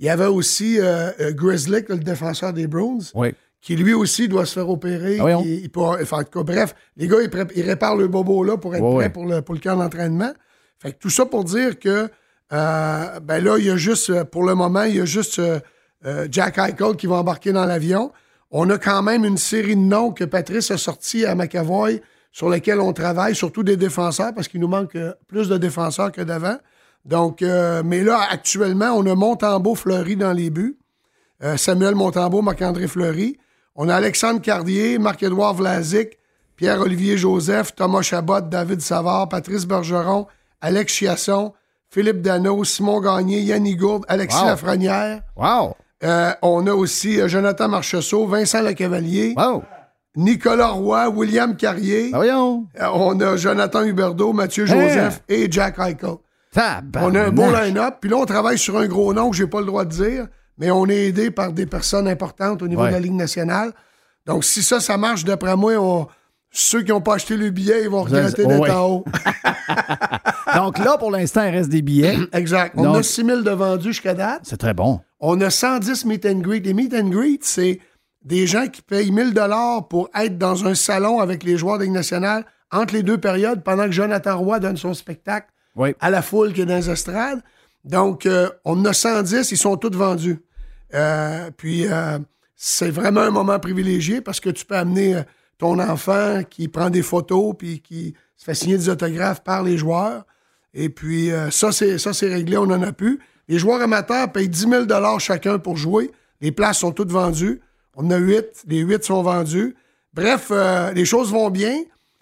Il y avait aussi euh, euh, Grizzly, le défenseur des Bruins, Oui. qui lui aussi doit se faire opérer. Ah oui, Il- il pourra- enfin, en tout cas, bref, les gars, ils, réparent le bobo là pour être Ouais, prêts ouais. pour le, pour le camp d'entraînement. Fait que tout ça pour dire que, euh, ben là, il y a juste, euh, pour le moment, il y a juste euh, euh, Jack Eichel qui va embarquer dans l'avion. On a quand même une série de noms que Patrice a sortis à McAvoy sur lesquels on travaille, surtout des défenseurs, parce qu'il nous manque euh, plus de défenseurs que d'avant. Donc, euh, mais là, actuellement, on a Montembeau Fleury dans les buts. Euh, Samuel Montembeau, Marc-André Fleury. On a Alexandre Cardier, Marc-Édouard Vlasic, Pierre-Olivier Joseph, Thomas Chabot, David Savard, Patrice Bergeron, Alex Chiasson, Philippe Dano, Simon Gagné, Yannick Gourde, Alexis Wow. Lafrenière. Wow! Euh, on a aussi euh, Jonathan Marchessault, Vincent Lecavalier, Nicolas Roy, William Carrier. voyons. Euh, on a Jonathan Huberdeau, Mathieu Hein? Joseph et Jack Eichel. On a un beau line-up. Puis là, on travaille sur un gros nom que j'ai pas le droit de dire, mais on est aidé par des personnes importantes au niveau Ouais. de la Ligue nationale. Donc, si ça, ça marche, d'après moi, on- ceux qui n'ont pas acheté le billet, ils vont regretter d'être ouais. en haut. Donc là, pour l'instant, il reste des billets. Exact. On Donc- a 6 000 de vendus jusqu'à date. C'est très bon. On a 110 meet and greet. Les meet and greet, c'est des gens qui payent 1000 dollars pour être dans un salon avec les joueurs de Ligue nationale entre les deux périodes pendant que Jonathan Roy donne son spectacle Oui. à la foule qui est dans les estrades. Donc, euh, on en a 110, ils sont tous vendus. Euh, puis, euh, c'est vraiment un moment privilégié parce que tu peux amener euh, ton enfant qui prend des photos puis qui se fait signer des autographes par les joueurs. Et puis, ça, c'est ça, c'est réglé, on en a plus. Les joueurs amateurs payent 10 000 chacun pour jouer. Les places sont toutes vendues. On en a 8. Les 8 sont vendus. Bref, euh, les choses vont bien.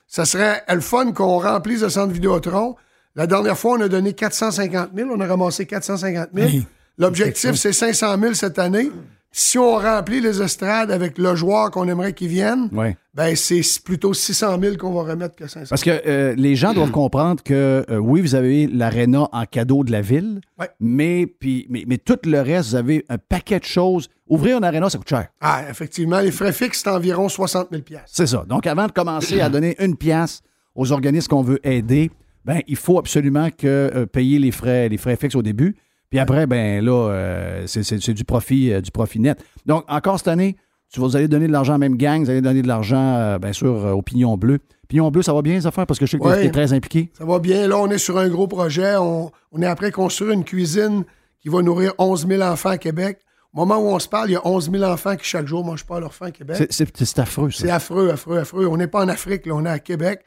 Ça serait le fun qu'on remplisse le centre Vidéotron. La dernière fois, on a donné 450 000. On a ramassé 450 000. Hey, L'objectif, c'est 500 000 cette année. Si on remplit les estrades avec le joueur qu'on aimerait qu'il vienne, Ouais. ben c'est plutôt 600 000 qu'on va remettre que 500 Parce que euh, les gens doivent comprendre que euh, oui, vous avez l'aréna en cadeau de la ville, Ouais. mais, puis, mais, mais tout le reste, vous avez un paquet de choses. Ouvrir une aréna, ça coûte cher. Ah, effectivement, les frais fixes, c'est environ 60 000 C'est ça. Donc, avant de commencer à donner une pièce aux organismes qu'on veut aider, ben, il faut absolument que euh, payer les frais, les frais fixes au début. Puis après, ben là, euh, c'est- du profit, euh, du profit net. Donc, encore cette année, tu vas, vous allez donner de l'argent à la même gang, vous allez donner de l'argent, euh, bien sûr, au Pignon Bleu. Pignon Bleu, ça va bien, les affaires, parce que je sais que Ouais. tu es très impliqué. Ça va bien. Là, on est sur un gros projet. On, on est après construire une cuisine qui va nourrir 11 000 enfants à Québec. Au moment où on se parle, il y a 11 000 enfants qui, chaque jour, mangent pas leur faim à Québec. C'est- C'est c'est affreux, ça. C'est affreux, affreux, affreux. On n'est pas en Afrique, là, on est à Québec.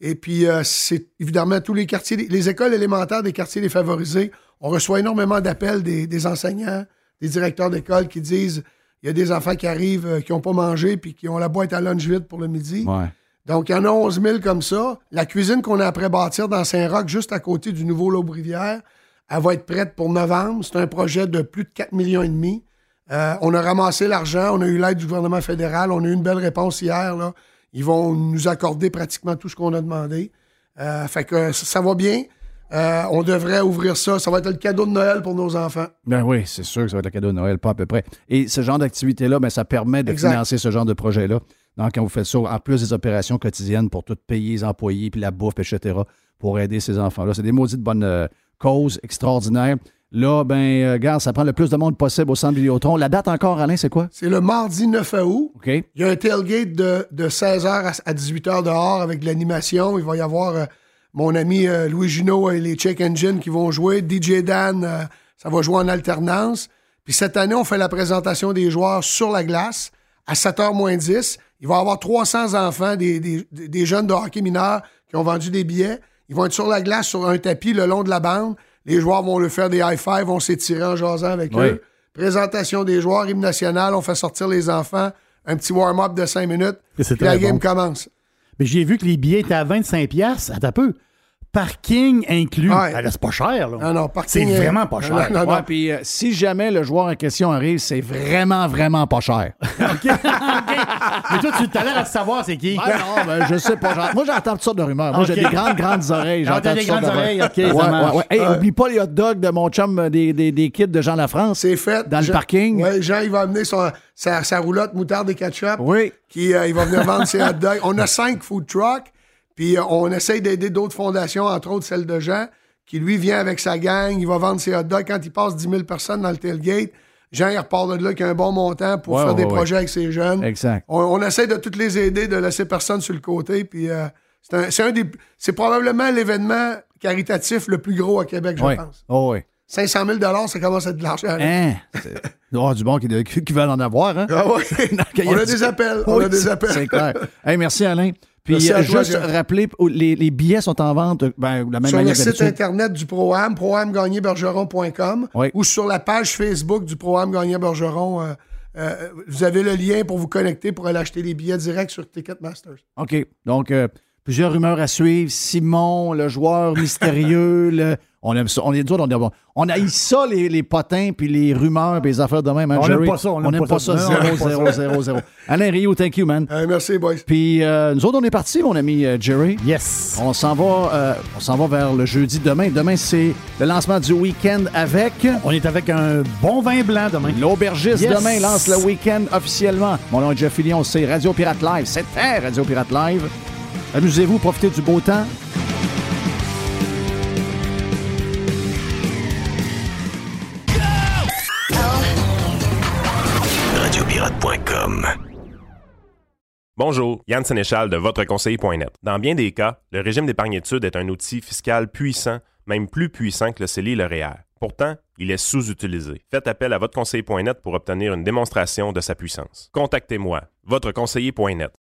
Et puis, euh, c'est évidemment tous les quartiers, les écoles élémentaires des quartiers défavorisés. On reçoit énormément d'appels des, des enseignants, des directeurs d'école qui disent il y a des enfants qui arrivent euh, qui n'ont pas mangé puis qui ont la boîte à lunch vide pour le midi. Ouais. Donc, il y en a 11 000 comme ça. La cuisine qu'on a après bâtir dans Saint-Roch, juste à côté du nouveau Laubrivière, elle va être prête pour novembre. C'est un projet de plus de 4 millions et demi. Euh, on a ramassé l'argent, on a eu l'aide du gouvernement fédéral, on a eu une belle réponse hier. Là. Ils vont nous accorder pratiquement tout ce qu'on a demandé. Euh, fait que ça, ça va bien. Euh, on devrait ouvrir ça. Ça va être le cadeau de Noël pour nos enfants. Ben oui, c'est sûr que ça va être le cadeau de Noël, pas à peu près. Et ce genre d'activité-là, ben, ça permet de Exact. financer ce genre de projet-là. Donc, quand vous faites ça, en plus des opérations quotidiennes pour tout payer les employés, puis la bouffe, etc., pour aider ces enfants-là. C'est des maudites bonnes euh, causes extraordinaires. Là, ben, euh, regarde, ça prend le plus de monde possible au centre Vidéotron. La date encore, Alain, c'est quoi? C'est le mardi 9 août. OK. Il y a un tailgate de, de 16h à, 18h dehors avec de l'animation. Il va y avoir euh, mon ami euh, Louis Junot et les Check Engine qui vont jouer. DJ Dan, euh, ça va jouer en alternance. Puis cette année, on fait la présentation des joueurs sur la glace à 7h moins 10. Il va y avoir 300 enfants, des, des- des jeunes de hockey mineurs qui ont vendu des billets. Ils vont être sur la glace, sur un tapis le long de la bande. Les joueurs vont le faire des high-fives, vont s'étirer en jasant avec Oui. eux. Présentation des joueurs, hymne national, on fait sortir les enfants, un petit warm-up de 5 minutes, Et c'est puis la très game bon. commence. Mais j'ai vu que les billets étaient à 25$. piastres. Attends un peu. Parking inclus. Ouais. Ah, là, c'est pas cher, là. Non, non, C'est parking, euh, vraiment pas cher. non, non, non. Ouais, puis euh, si jamais le joueur en question arrive, c'est vraiment, vraiment pas cher. Mais toi, tu as l'air à savoir c'est qui. Ah non, ben, je sais pas. Moi, j'entends toutes sortes de rumeurs. Moi, j'ai Ok. des grandes, grandes oreilles. Ah, J'entends t'as des toutes sortes grandes de oreilles, rumeurs. ok, ça Ouais, marche. ouais. Hey, oublie pas les hot dogs de mon chum euh, des, des, des kids de Jean Lafrance. C'est fait. Dans le parking. Ouais, Jean, il va amener son, sa, sa roulotte moutarde et ketchup. Oui. Qui, euh, il va venir vendre ses hot dogs. On a cinq food trucks. Puis euh, on essaye d'aider d'autres fondations, entre autres celle de Jean, qui lui vient avec sa gang. Il va vendre ses hot dogs. Quand il passe 10 000 personnes dans le tailgate, Jean, il repart de là avec un bon montant pour Ouais, faire ouais, des ouais. projets avec ses jeunes. Exact. On, on essaie de toutes les aider, de laisser personne sur le côté. Puis euh, c'est un, c'est un des, c'est probablement l'événement caritatif le plus gros à Québec, je Oui. pense. Oh, oui. 500 000 ça commence à être de l'argent. Hein? Avoir du bon qui, qui, qui veulent en avoir, hein? Ah ouais. Il y on a des appels. On Oui, a des appels. C'est clair. Hey, merci, Alain. Puis, euh, juste rappeler, oh, les, les billets sont en vente ben, de la même sur le manière site internet du Pro-Am, proamgagnébergeron.com, Oui. ou sur la page Facebook du Pro-Am Gagné Bergeron. euh, euh, vous avez le lien pour vous connecter pour aller acheter les billets directs sur Ticketmasters. OK. Donc, euh, Plusieurs rumeurs à suivre. Simon, le joueur mystérieux. le- on aime ça. On est dur, on est bon. On haït ça, les, les potins, puis les rumeurs, puis les affaires de même. hein, On Jerry? aime pas ça, on aime aime pas pas ça. ça. Non, on aime 0, pas 0, ça. 0, 0. Alain Rio, thank you, man. merci, boys. Puis euh, nous autres, on est partis, mon ami euh, Jerry. Yes. On s'en va, euh, on s'en va vers le jeudi demain. Demain, c'est le lancement du week-end avec. On est avec un bon vin blanc demain. L'aubergiste Yes. demain lance le week-end officiellement. Mon nom est Jeff Fillion, c'est Radio Pirate Live. C'était Radio Pirate Live. Amusez-vous, profitez du beau temps. Radiopirate.com. Bonjour, Yann Sénéchal de votreconseiller.net. Dans bien des cas, le régime d'épargne-études est un outil fiscal puissant, même plus puissant que le CELI et le REER. Pourtant, il est sous-utilisé. Faites appel à votreconseiller.net pour obtenir une démonstration de sa puissance. Contactez-moi, votreconseiller.net.